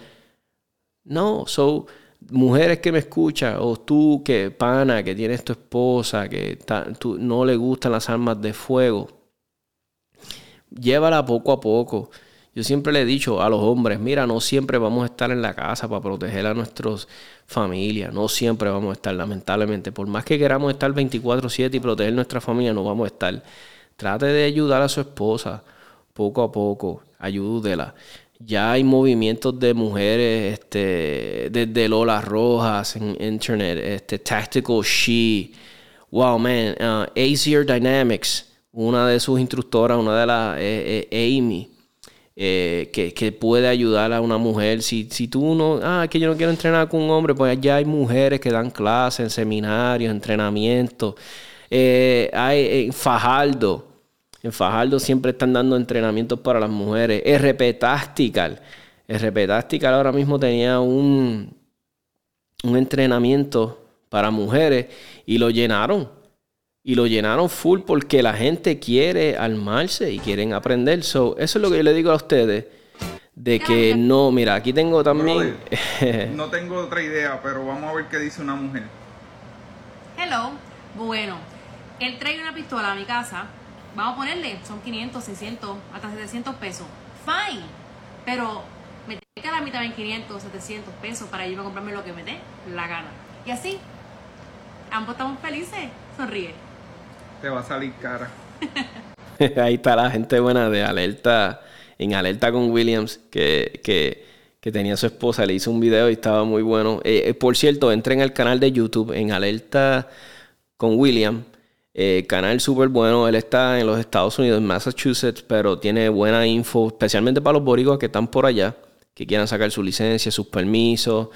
No, son mujeres que me escuchan, o tú que pana, que tienes tu esposa, que no le gustan las armas de fuego, llévala poco a poco. Yo siempre le he dicho a los hombres, mira, no siempre vamos a estar en la casa para proteger a nuestras familias, no siempre vamos a estar, lamentablemente. Por más que queramos estar 24/7 y proteger nuestra familia, no vamos a estar. Trate de ayudar a su esposa poco a poco, ayúdela. Ya hay movimientos de mujeres, este, desde Lola Rojas en internet, este, Tactical She, wow man, uh, Azier Dynamics, una de sus instructoras, una de las, eh, eh, Amy, eh, que, puede ayudar a una mujer. Si, si tú no, ah, que yo no quiero entrenar con un hombre, pues ya hay mujeres que dan clases, seminarios, entrenamientos. Eh, hay en Fajardo, en Fajardo siempre están dando entrenamientos para las mujeres. RP Tactical, RP Tactical ahora mismo tenía un, un entrenamiento para mujeres y lo llenaron y lo llenaron full porque la gente quiere armarse y quieren aprender. So, eso es lo que yo le digo a ustedes. De que no, mira, aquí tengo también. [LAUGHS] no tengo otra idea, pero vamos a ver qué dice una mujer. Hello. Bueno, él trae una pistola a mi casa. Vamos a ponerle, son 500, 600, hasta 700 pesos. Fine. Pero me tiene que dar a mí también 500, 700 pesos para irme a comprarme lo que me dé la gana. Y así, ambos estamos felices. Sonríe te va a salir cara. [LAUGHS] Ahí está la gente buena de alerta, en alerta con Williams, que, que, tenía su esposa, le hizo un video y estaba muy bueno. Eh, eh, por cierto, entren al canal de YouTube en alerta con Williams. Eh, canal súper bueno, él está en los Estados Unidos, en Massachusetts, pero tiene buena info, especialmente para los boricuas que están por allá, que quieran sacar su licencia, sus permisos,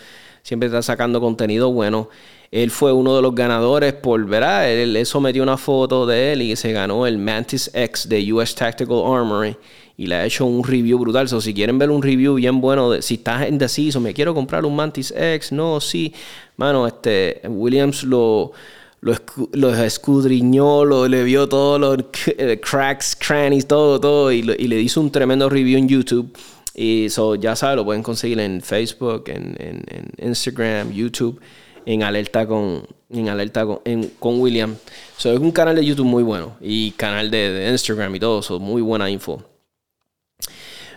siempre está sacando contenido bueno. Él fue uno de los ganadores por, ¿verdad? Él, sometió una foto de él y se ganó el Mantis X de US Tactical Armory y le ha hecho un review brutal. So, si quieren ver un review bien bueno, de, si estás indeciso, me quiero comprar un Mantis X, no, sí, mano, este, Williams lo, lo, escudriñó, lo, le vio todos los [LAUGHS] cracks, crannies, todo, todo, y, y, le hizo un tremendo review en YouTube. Y so, ya sabes, lo pueden conseguir en Facebook, en, en, en Instagram, YouTube en alerta con, en alerta con, William. So, es un canal de YouTube muy bueno y canal de, Instagram y todo, eso muy buena info.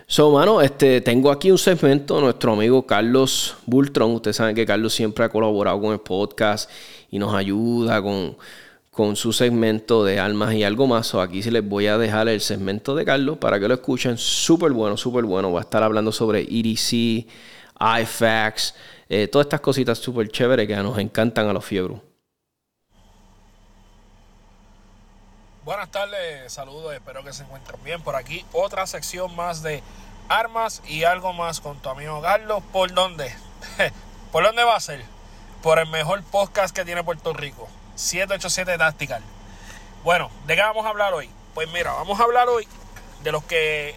So, mano, este, tengo aquí un segmento, nuestro amigo Carlos Bultron. Ustedes saben que Carlos siempre ha colaborado con el podcast y nos ayuda con, con su segmento de almas y algo más. Aquí sí les voy a dejar el segmento de Carlos para que lo escuchen. Súper bueno, súper bueno. Va a estar hablando sobre EDC, IFAX, eh, todas estas cositas súper chéveres que nos encantan a los fiebros. Buenas tardes, saludos, espero que se encuentren bien. Por aquí otra sección más de armas y algo más con tu amigo Carlos. ¿Por dónde? [LAUGHS] ¿Por dónde va a ser? Por el mejor podcast que tiene Puerto Rico, 787 Tactical. Bueno, ¿de qué vamos a hablar hoy? Pues mira, vamos a hablar hoy de los que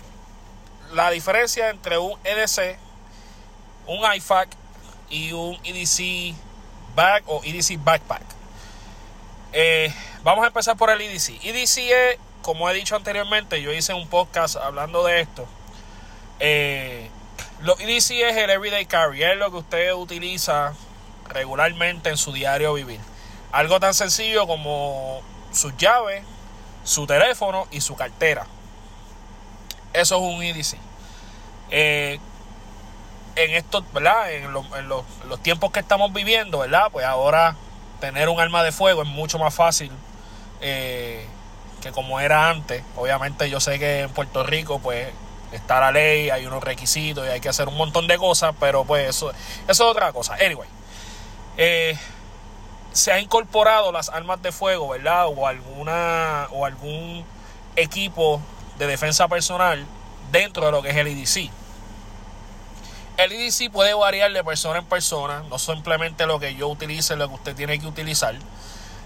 la diferencia entre un EDC, un IFAC y un EDC bag o EDC backpack. Eh, Vamos a empezar por el EDC. EDC es, como he dicho anteriormente, yo hice un podcast hablando de esto. Eh, lo EDC es el Everyday Carry, es lo que usted utiliza regularmente en su diario vivir. Algo tan sencillo como sus llaves, su teléfono y su cartera. Eso es un EDC. Eh, en estos, ¿verdad? En, los, en los tiempos que estamos viviendo, ¿verdad? Pues ahora tener un arma de fuego es mucho más fácil eh, que como era antes. Obviamente yo sé que en Puerto Rico pues está la ley, hay unos requisitos y hay que hacer un montón de cosas, pero pues eso, eso es otra cosa. Anyway, eh, se ha incorporado las armas de fuego, ¿verdad? O alguna o algún equipo de defensa personal dentro de lo que es el IDC. El IDC puede variar de persona en persona, no simplemente lo que yo utilice, lo que usted tiene que utilizar.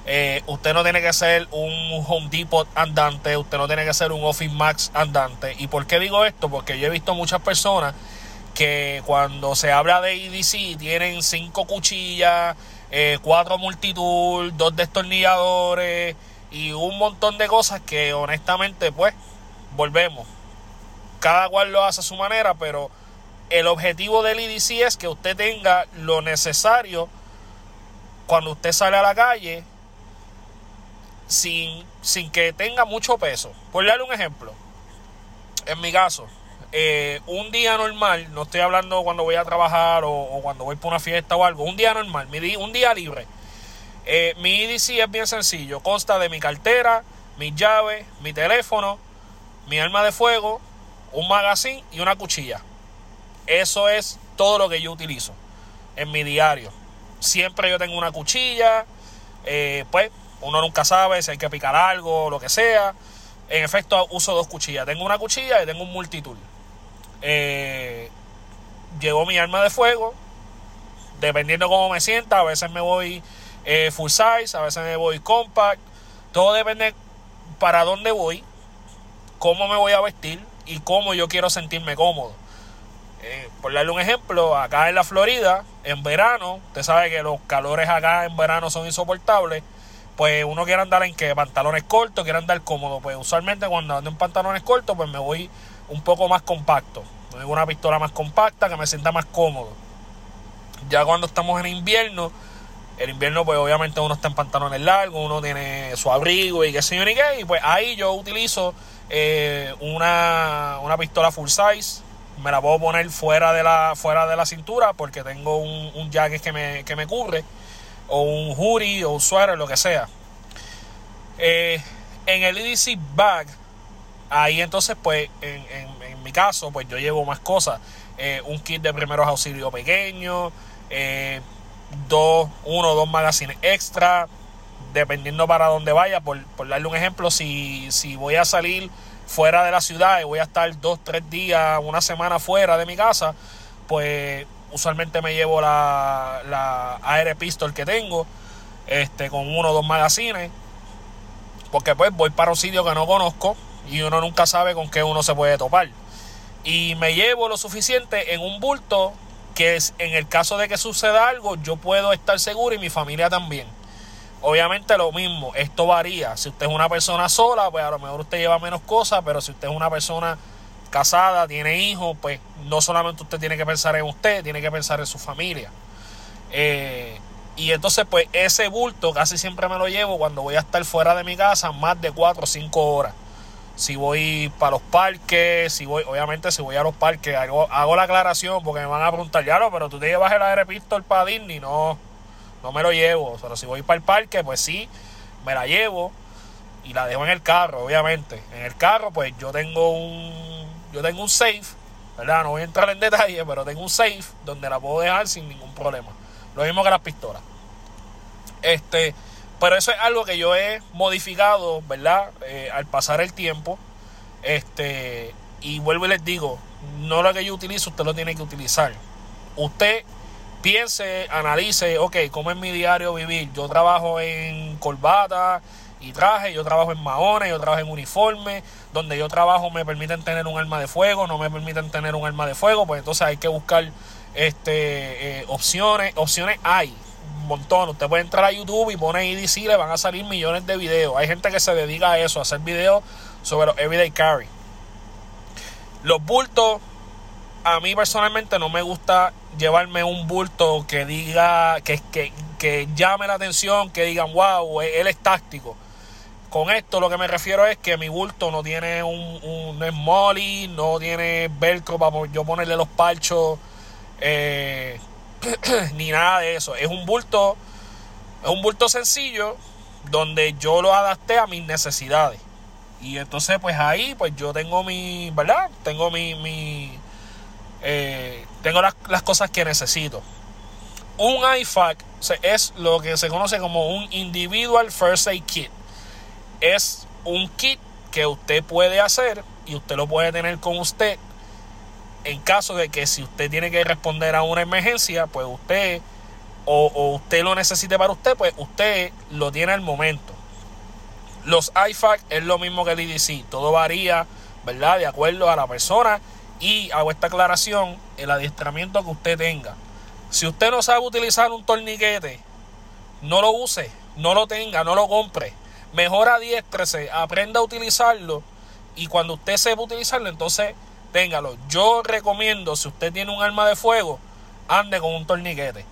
Eh, usted no tiene que ser un Home Depot andante, usted no tiene que ser un Office Max andante. ¿Y por qué digo esto? Porque yo he visto muchas personas que cuando se habla de EDC tienen cinco cuchillas, eh, cuatro multitool, dos destornilladores y un montón de cosas que honestamente pues volvemos. Cada cual lo hace a su manera, pero el objetivo del EDC es que usted tenga lo necesario cuando usted sale a la calle sin, sin que tenga mucho peso. Por darle un ejemplo, en mi caso, eh, un día normal, no estoy hablando cuando voy a trabajar o, cuando voy por una fiesta o algo, un día normal, un día libre. Eh, mi EDC es bien sencillo, consta de mi cartera, mis llaves, mi teléfono, mi arma de fuego, un magazine y una cuchilla. Eso es todo lo que yo utilizo en mi diario. Siempre yo tengo una cuchilla, eh, pues uno nunca sabe si hay que picar algo lo que sea. En efecto, uso dos cuchillas. Tengo una cuchilla y tengo un multitool. Eh, llevo mi arma de fuego. Dependiendo cómo me sienta, a veces me voy eh, full size, a veces me voy compact. Todo depende para dónde voy, cómo me voy a vestir y cómo yo quiero sentirme cómodo. Eh, por darle un ejemplo, acá en la Florida, en verano, usted sabe que los calores acá en verano son insoportables pues uno quiere andar en que pantalones cortos, quiere andar cómodo. Pues usualmente cuando ando en pantalones cortos, pues me voy un poco más compacto. Una pistola más compacta que me sienta más cómodo. Ya cuando estamos en invierno, el invierno pues obviamente uno está en pantalones largos, uno tiene su abrigo y qué sé yo ni qué. Y pues ahí yo utilizo eh, una, una, pistola full size. Me la puedo poner fuera de la, fuera de la cintura porque tengo un, un jacket que me, que me cubre o un hoodie o un suéter, lo que sea. Eh, en el EDC bag, ahí entonces, pues, en, en, mi caso, pues yo llevo más cosas. Eh, un kit de primeros auxilios pequeño, eh, dos, uno o dos magazines extra, dependiendo para dónde vaya. Por, por darle un ejemplo, si, si voy a salir fuera de la ciudad y voy a estar dos, tres días, una semana fuera de mi casa, pues usualmente me llevo la, la Air Pistol que tengo, este, con uno o dos magazines, porque pues voy para un sitio que no conozco y uno nunca sabe con qué uno se puede topar. Y me llevo lo suficiente en un bulto que es, en el caso de que suceda algo, yo puedo estar seguro y mi familia también. Obviamente lo mismo, esto varía. Si usted es una persona sola, pues a lo mejor usted lleva menos cosas, pero si usted es una persona casada, tiene hijos, pues no solamente usted tiene que pensar en usted, tiene que pensar en su familia. Eh, y entonces, pues ese bulto casi siempre me lo llevo cuando voy a estar fuera de mi casa más de 4 o 5 horas. Si voy para los parques, si voy, obviamente si voy a los parques, hago, la aclaración porque me van a preguntar, ya no, pero tú te llevas el aire pistol para Disney, no, no me lo llevo. Pero si voy para el parque, pues sí, me la llevo y la dejo en el carro, obviamente. En el carro, pues yo tengo un, yo tengo un safe, ¿verdad? No voy a entrar en detalle, pero tengo un safe donde la puedo dejar sin ningún problema. Lo mismo que las pistolas. Este, pero eso es algo que yo he modificado, ¿verdad? Eh, al pasar el tiempo. Este, y vuelvo y les digo, no lo que yo utilizo, usted lo tiene que utilizar. Usted piense, analice, ok, ¿cómo es mi diario vivir? Yo trabajo en corbata y traje, yo trabajo en maones, yo trabajo en uniforme, donde yo trabajo me permiten tener un arma de fuego, no me permiten tener un arma de fuego, pues entonces hay que buscar este, eh, opciones, opciones hay, montón. Usted puede entrar a YouTube y pone EDC, le van a salir millones de videos. Hay gente que se dedica a eso, hacer videos sobre los everyday carry. Los bultos, a mí personalmente no me gusta llevarme un bulto que diga, que, que, que llame la atención, que digan, wow, él es táctico. Con esto lo que me refiero es que mi bulto no tiene un, un no molly, no tiene velcro para yo ponerle los parchos. Eh, [CLEARS THROAT] ni nada de eso. Es un bulto, es un bulto sencillo donde yo lo adapté a mis necesidades. Y entonces, pues ahí, pues yo tengo mi, ¿verdad? Tengo mi, mi eh, tengo las, las, cosas que necesito. Un IFAC es lo que se conoce como un Individual First Aid Kit. Es un kit que usted puede hacer y usted lo puede tener con usted en caso de que si usted tiene que responder a una emergencia, pues usted o, usted lo necesite para usted, pues usted lo tiene al momento. Los IFAC es lo mismo que el IDC, todo varía, ¿verdad? De acuerdo a la persona y hago esta aclaración, el adiestramiento que usted tenga. Si usted no sabe utilizar un torniquete, no lo use, no lo tenga, no lo compre. Mejor adiéstrese, aprenda a utilizarlo y cuando usted sepa utilizarlo, entonces téngalo. Yo recomiendo, si usted tiene un arma de fuego, ande con un torniquete.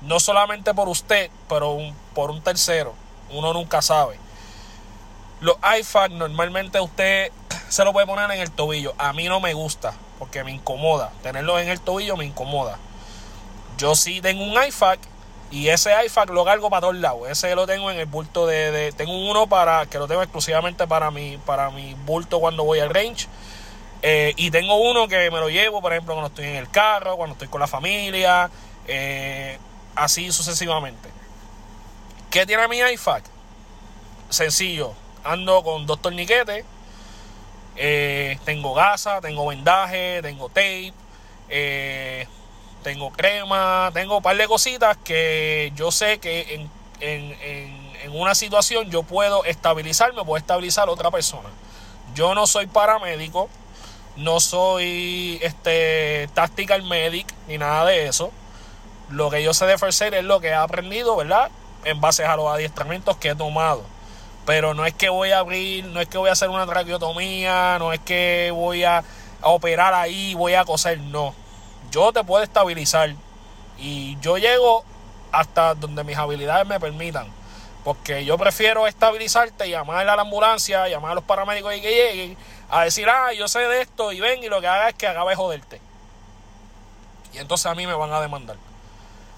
No solamente por usted, pero por un tercero. Uno nunca sabe. Los IFAC normalmente usted [CLEARS THROAT] se lo puede poner en el tobillo. A mí no me gusta porque me incomoda. Tenerlo en el tobillo me incomoda. Yo sí tengo un IFAC y ese IFAC lo cargo para todos lados. Ese lo tengo en el bulto de, tengo uno para que lo tengo exclusivamente para mi para mi bulto cuando voy al range eh, y tengo uno que me lo llevo, por ejemplo, cuando estoy en el carro, cuando estoy con la familia, eh, así sucesivamente. ¿Qué tiene mi iFac? Sencillo, ando con dos torniquetes, eh, tengo gasa, tengo vendaje, tengo tape, tengo crema, tengo un par de cositas que yo sé que en, en, en una situación yo puedo estabilizarme, puedo estabilizar a otra persona. Yo no soy paramédico, no soy este tactical medic ni nada de eso. Lo que yo sé de First es lo que he aprendido, ¿verdad? En base a los adiestramientos que he tomado. Pero no es que voy a abrir, no es que voy a hacer una traqueotomía, no es que voy a, a operar ahí, voy a coser, no. Yo te puedo estabilizar. Y yo llego hasta donde mis habilidades me permitan. Porque yo prefiero estabilizarte, llamar a la ambulancia, llamar a los paramédicos y que lleguen a decir, ah, yo sé de esto y ven y lo que haga es que acabe de joderte. Y entonces a mí me van a demandar.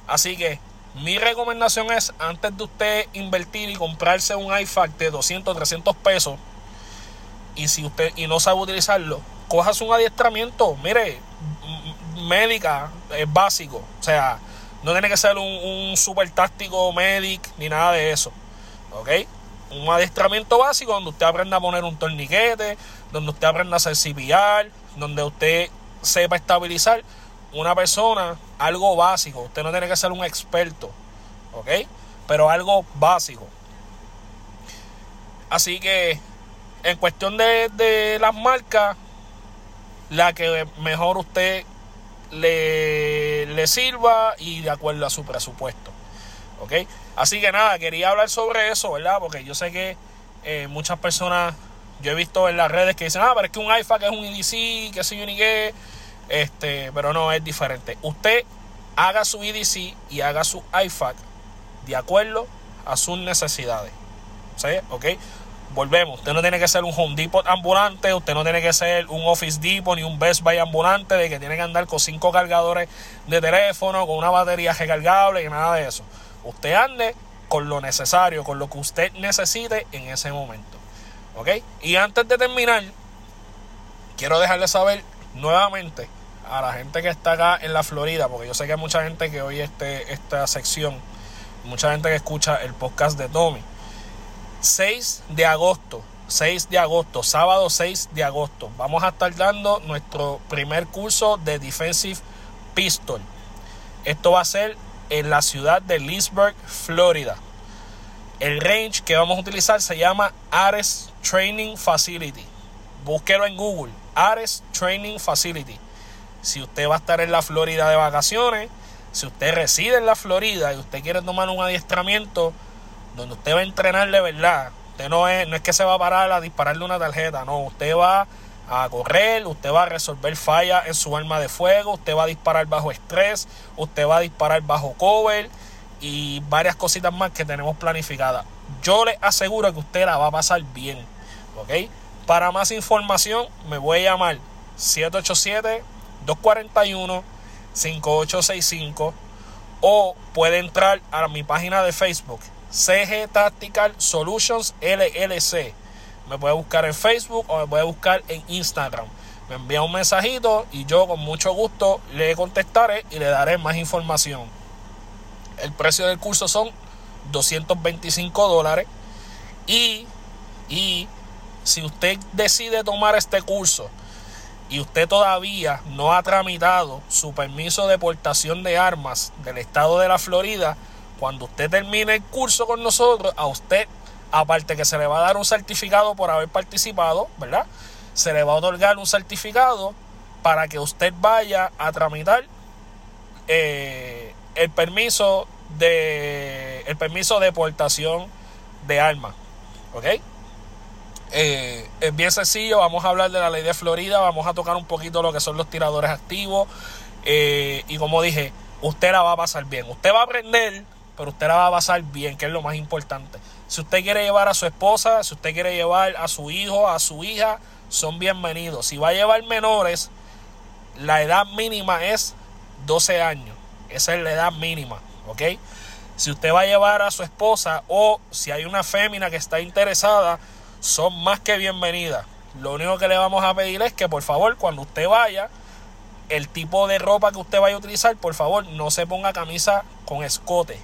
Así que mi recomendación es, antes de usted invertir y comprarse un iFac de 200, 300 pesos, y si usted y no sabe utilizarlo, cojas un adiestramiento, mire, médica es básico. O sea, no tiene que ser un, un super táctico médic ni nada de eso. ¿Ok? Un adiestramiento básico donde usted aprenda a poner un torniquete, donde usted aprenda a CPR, donde usted sepa estabilizar una persona, algo básico. Usted no tiene que ser un experto, ¿ok? Pero algo básico. Así que en cuestión de, de las marcas, la que mejor usted le, le sirva y de acuerdo a su presupuesto. ¿Ok? Así que nada, quería hablar sobre eso, ¿verdad? Porque yo sé que eh, muchas personas yo he visto en las redes que dicen, ah, pero es que un iFac es un EDC, que sé yo ni qué. Este, pero no, es diferente. Usted haga su EDC y haga su iFac de acuerdo a sus necesidades. ¿Sí? ¿Ok? volvemos, usted no tiene que ser un Home Depot ambulante, usted no tiene que ser un Office Depot ni un Best Buy ambulante de que tiene que andar con cinco cargadores de teléfono, con una batería recargable y nada de eso. Usted ande con lo necesario, con lo que usted necesite en ese momento. ¿Ok? Y antes de terminar, quiero dejarle saber nuevamente a la gente que está acá en la Florida, porque yo sé que hay mucha gente que oye este, esta sección, mucha gente que escucha el podcast de Tommy 6 de agosto. 6 de agosto, sábado 6 de agosto. Vamos a estar dando nuestro primer curso de Defensive Pistol. Esto va a ser en la ciudad de Leesburg, Florida. El range que vamos a utilizar se llama Ares Training Facility. Búsquelo en Google. Ares Training Facility. Si usted va a estar en la Florida de vacaciones, si usted reside en la Florida y usted quiere tomar un adiestramiento donde usted va a entrenar de verdad. Usted no es, no es que se va a parar a dispararle una tarjeta, no, usted va a correr, usted va a resolver fallas en su arma de fuego, usted va a disparar bajo estrés, usted va a disparar bajo cover y varias cositas más que tenemos planificadas. Yo le aseguro que usted la va a pasar bien, ¿ok? Para más información me voy a llamar 787-241-5865 o puede entrar a mi página de Facebook CG Tactical Solutions LLC. Me puede buscar en Facebook o me puede buscar en Instagram. Me envía un mensajito y yo con mucho gusto le contestaré y le daré más información. El precio del curso son 225 dólares. Y, y si usted decide tomar este curso y usted todavía no ha tramitado su permiso de portación de armas del estado de la Florida, cuando usted termine el curso con nosotros, a usted, aparte que se le va a dar un certificado por haber participado, ¿verdad? Se le va a otorgar un certificado para que usted vaya a tramitar eh, el permiso de el permiso de portación de armas. ¿Ok? Eh, es bien sencillo, vamos a hablar de la ley de Florida, vamos a tocar un poquito lo que son los tiradores activos. Eh, y como dije, usted la va a pasar bien. Usted va a aprender pero usted la va a pasar bien, que es lo más importante. Si usted quiere llevar a su esposa, si usted quiere llevar a su hijo, a su hija, son bienvenidos. Si va a llevar menores, la edad mínima es 12 años. Esa es la edad mínima, ¿ok? Si usted va a llevar a su esposa o si hay una fémina que está interesada, son más que bienvenidas. Lo único que le vamos a pedir es que por favor cuando usted vaya, el tipo de ropa que usted vaya a utilizar, por favor no se ponga camisa con escote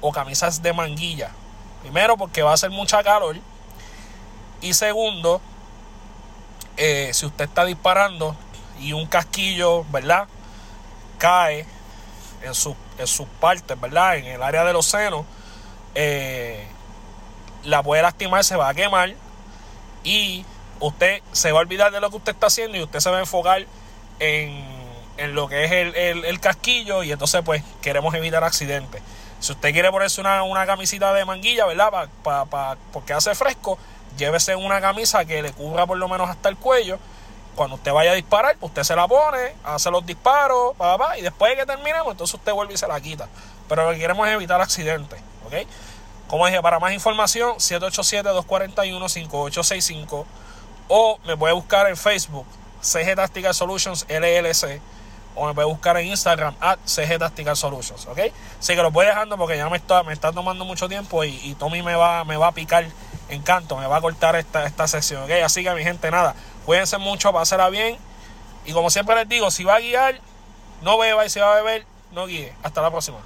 o camisas de manguilla. Primero porque va a ser mucha calor. Y segundo, eh, si usted está disparando y un casquillo, ¿verdad? Cae en, su, en sus partes, ¿verdad? En el área de los senos, eh, la puede lastimar, se va a quemar y usted se va a olvidar de lo que usted está haciendo y usted se va a enfocar en, en lo que es el, el, casquillo y entonces pues queremos evitar accidentes. Si usted quiere ponerse una, una camisita de manguilla, ¿verdad? Pa, porque hace fresco, llévese una camisa que le cubra por lo menos hasta el cuello. Cuando usted vaya a disparar, usted se la pone, hace los disparos, pa, y después de que terminemos, entonces usted vuelve y se la quita. Pero lo que queremos es evitar accidentes, ¿ok? Como dije, para más información, 787-241-5865 o me puede buscar en Facebook, CG Tactical Solutions LLC o me puede buscar en Instagram at CG Tactical Solutions, ¿ok? Así que lo voy dejando porque ya me está, me está tomando mucho tiempo y, Tommy me va, me va a picar en canto, me va a cortar esta, esta sección, ¿ok? Así que mi gente, nada, cuídense mucho, pásela bien y como siempre les digo, si va a guiar, no beba y si va a beber, no guíe. Hasta la próxima.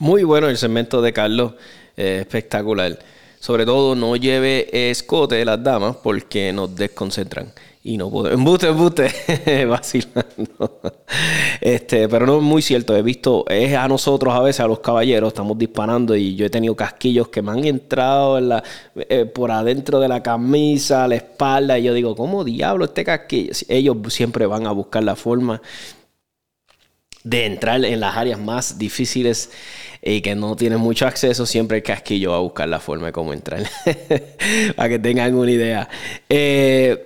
Muy bueno el segmento de Carlos, eh, espectacular. Sobre todo no lleve escote de las damas porque nos desconcentran y no pude. Embuste, embuste, [LAUGHS] vacilando. Este, pero no es muy cierto. He visto, es a nosotros a veces, a los caballeros, estamos disparando y yo he tenido casquillos que me han entrado en la, eh, por adentro de la camisa, la espalda, y yo digo, ¿cómo diablo este casquillo? Ellos siempre van a buscar la forma de entrar en las áreas más difíciles y que no tienen mucho acceso, siempre el casquillo va a buscar la forma de cómo entrar. [LAUGHS] Para que tengan una idea. Eh,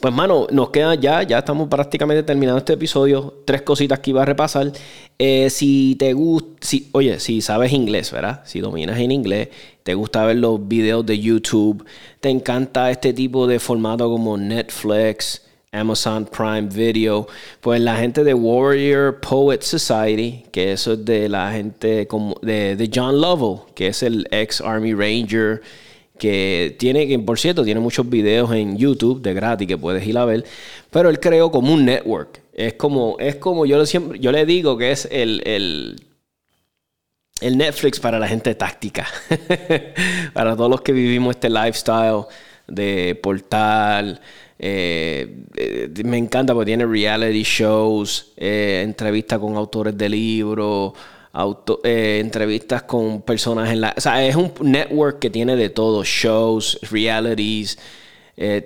Pues, mano, nos queda ya, ya estamos prácticamente terminando este episodio. Tres cositas que iba a repasar. Eh, si te gusta, si, oye, si sabes inglés, ¿verdad? Si dominas en inglés, te gusta ver los videos de YouTube, te encanta este tipo de formato como Netflix, Amazon Prime Video, pues la gente de Warrior Poet Society, que eso es de la gente como de, John Lovell, que es el ex Army Ranger que tiene, que por cierto, tiene muchos videos en YouTube de gratis que puedes ir a ver, pero él creó como un network. Es como, es como yo, siempre, yo le digo que es el, el, el Netflix para la gente táctica, [LAUGHS] para todos los que vivimos este lifestyle de portal. Eh, eh, me encanta porque tiene reality shows, eh, entrevistas con autores de libros, entrevistas con personas en la... O sea, es un network que tiene de todo, shows, realities,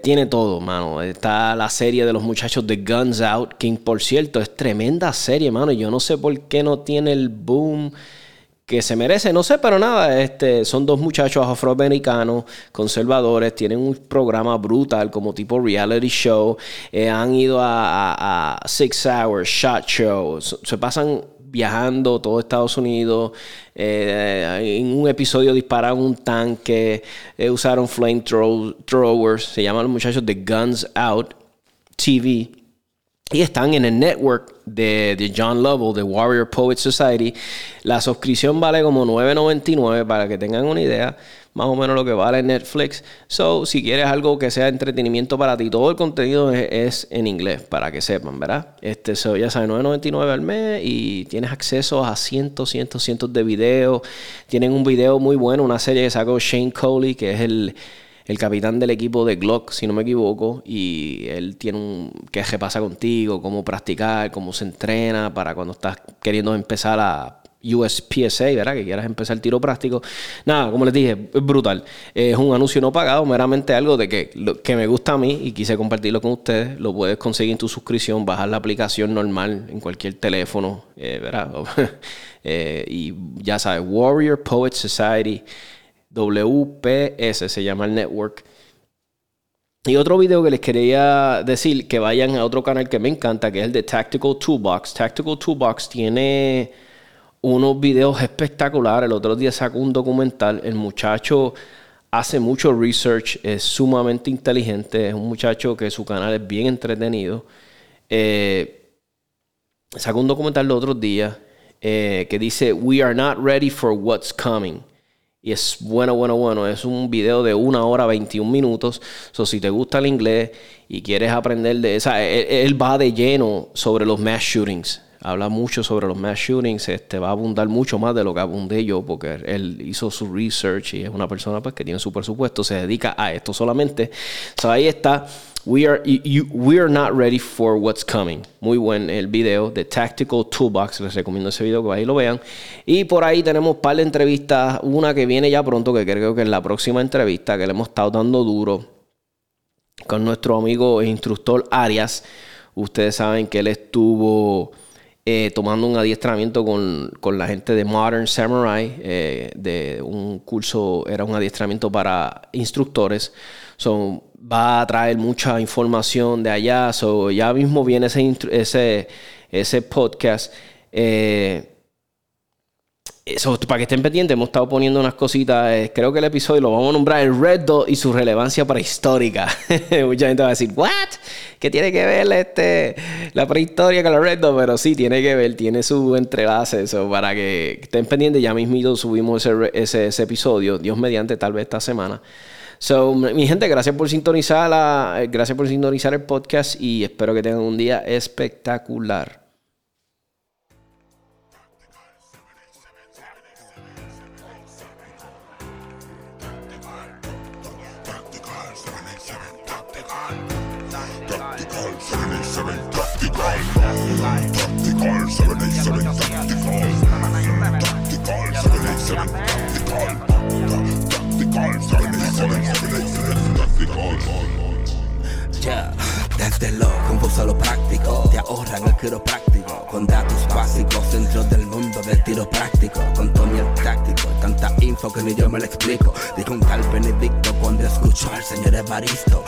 tiene todo, mano. Está la serie de los muchachos de Guns Out, que por cierto es tremenda serie, mano. Yo no sé por qué no tiene el boom que se merece, no sé, pero nada, este, son dos muchachos afroamericanos, conservadores, tienen un programa brutal como tipo reality show, eh, han ido a, a, Six Hours, Shot Show, se pasan viajando todo Estados Unidos. Eh, en un episodio dispararon un tanque, eh, usaron flamethrowers. Se llaman los muchachos de Guns Out TV. Y están en el network de, de, John Lovell, de Warrior Poet Society. La suscripción vale como 9.99 para que tengan una idea más o menos lo que vale Netflix. So, si quieres algo que sea entretenimiento para ti, todo el contenido es, en inglés, para que sepan, ¿verdad? Este, so, ya sabes, 9.99 al mes y tienes acceso a cientos, cientos, cientos de videos. Tienen un video muy bueno, una serie que sacó Shane Coley, que es el el capitán del equipo de Glock, si no me equivoco, y él tiene un que pasa contigo, cómo practicar, cómo se entrena para cuando estás queriendo empezar a USPSA, ¿verdad? Que quieras empezar tiro práctico. Nada, como les dije, es brutal. Es un anuncio no pagado, meramente algo de que, que me gusta a mí y quise compartirlo con ustedes. Lo puedes conseguir en tu suscripción, bajar la aplicación normal en cualquier teléfono, eh, ¿verdad? [LAUGHS] Eh, y ya sabes, Warrior Poet Society, WPS se llama el network. Y otro video que les quería decir, que vayan a otro canal que me encanta, que es el de Tactical Toolbox. Tactical Toolbox tiene unos videos espectaculares. El otro día sacó un documental. El muchacho hace mucho research, es sumamente inteligente. Es un muchacho que su canal es bien entretenido. Eh, sacó un documental el otro día eh, que dice We are not ready for what's coming. Y es bueno, bueno, bueno. Es un video de una hora 21 minutos. So, si te gusta el inglés y quieres aprender de esa, él va de lleno sobre los mass shootings habla mucho sobre los mass shootings, este, va a abundar mucho más de lo que abundé yo, porque él hizo su research y es una persona pues, que tiene su presupuesto, se dedica a esto solamente. So, ahí está. We are, we are not ready for what's coming. Muy buen el video de Tactical Toolbox. Les recomiendo ese video que ahí lo vean. Y por ahí tenemos un par de entrevistas. Una que viene ya pronto, que creo que es la próxima entrevista que le hemos estado dando duro con nuestro amigo e instructor Arias. Ustedes saben que él estuvo eh, tomando un adiestramiento con, la gente de Modern Samurai, eh, de un curso, era un adiestramiento para instructores. So, va a traer mucha información de allá. So, ya mismo viene ese, ese, ese podcast. Eh, eso, para que estén pendientes, hemos estado poniendo unas cositas. Eh, creo que el episodio lo vamos a nombrar el Red Dot y su relevancia prehistórica. [LAUGHS] Mucha gente va a decir, ¿what? ¿Qué tiene que ver este, la prehistoria con la Red Dot? Pero sí, tiene que ver, tiene su entrelace. Eso, para que estén pendientes, ya mismito subimos ese, ese, episodio, Dios mediante, tal vez esta semana. So, mi gente, gracias por sintonizar la, eh, gracias por sintonizar el podcast y espero que tengan un día espectacular. Confuso a lo práctico, te ahorran el quiropráctico. Con datos básicos dentro del mundo del tiro práctico. Con Tony el táctico, tanta info que ni yo me lo explico. Dijo un tal Benedicto cuando escuchó al señor Evaristo.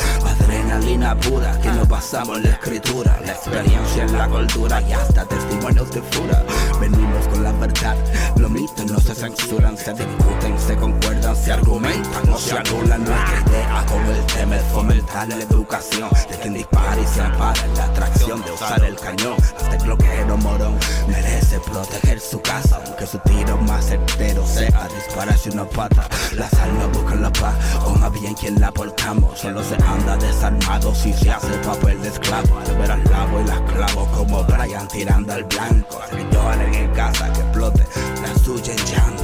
Adrenalina pura que nos basamos en la escritura, la experiencia en la cultura y hasta testimonios de fura. Venimos con la verdad, los mitos no se censuran, se discuten, se concuerdan, se argumentan, no se anulan. Nuestra idea con el tema es fomentar la educación de quien dispara y se ampara en la atracción de usar el cañón. Hasta el bloqueo morón merece proteger su casa, aunque su tiro más certero sea dispararse una pata. Las almas buscan la paz, o más bien quien la portamos. Solo se anda si se hace papel de esclavo. Al ver al lavo y las clavo como Brian tirando al blanco. Al Escrito en casa que explote la suya en llanto.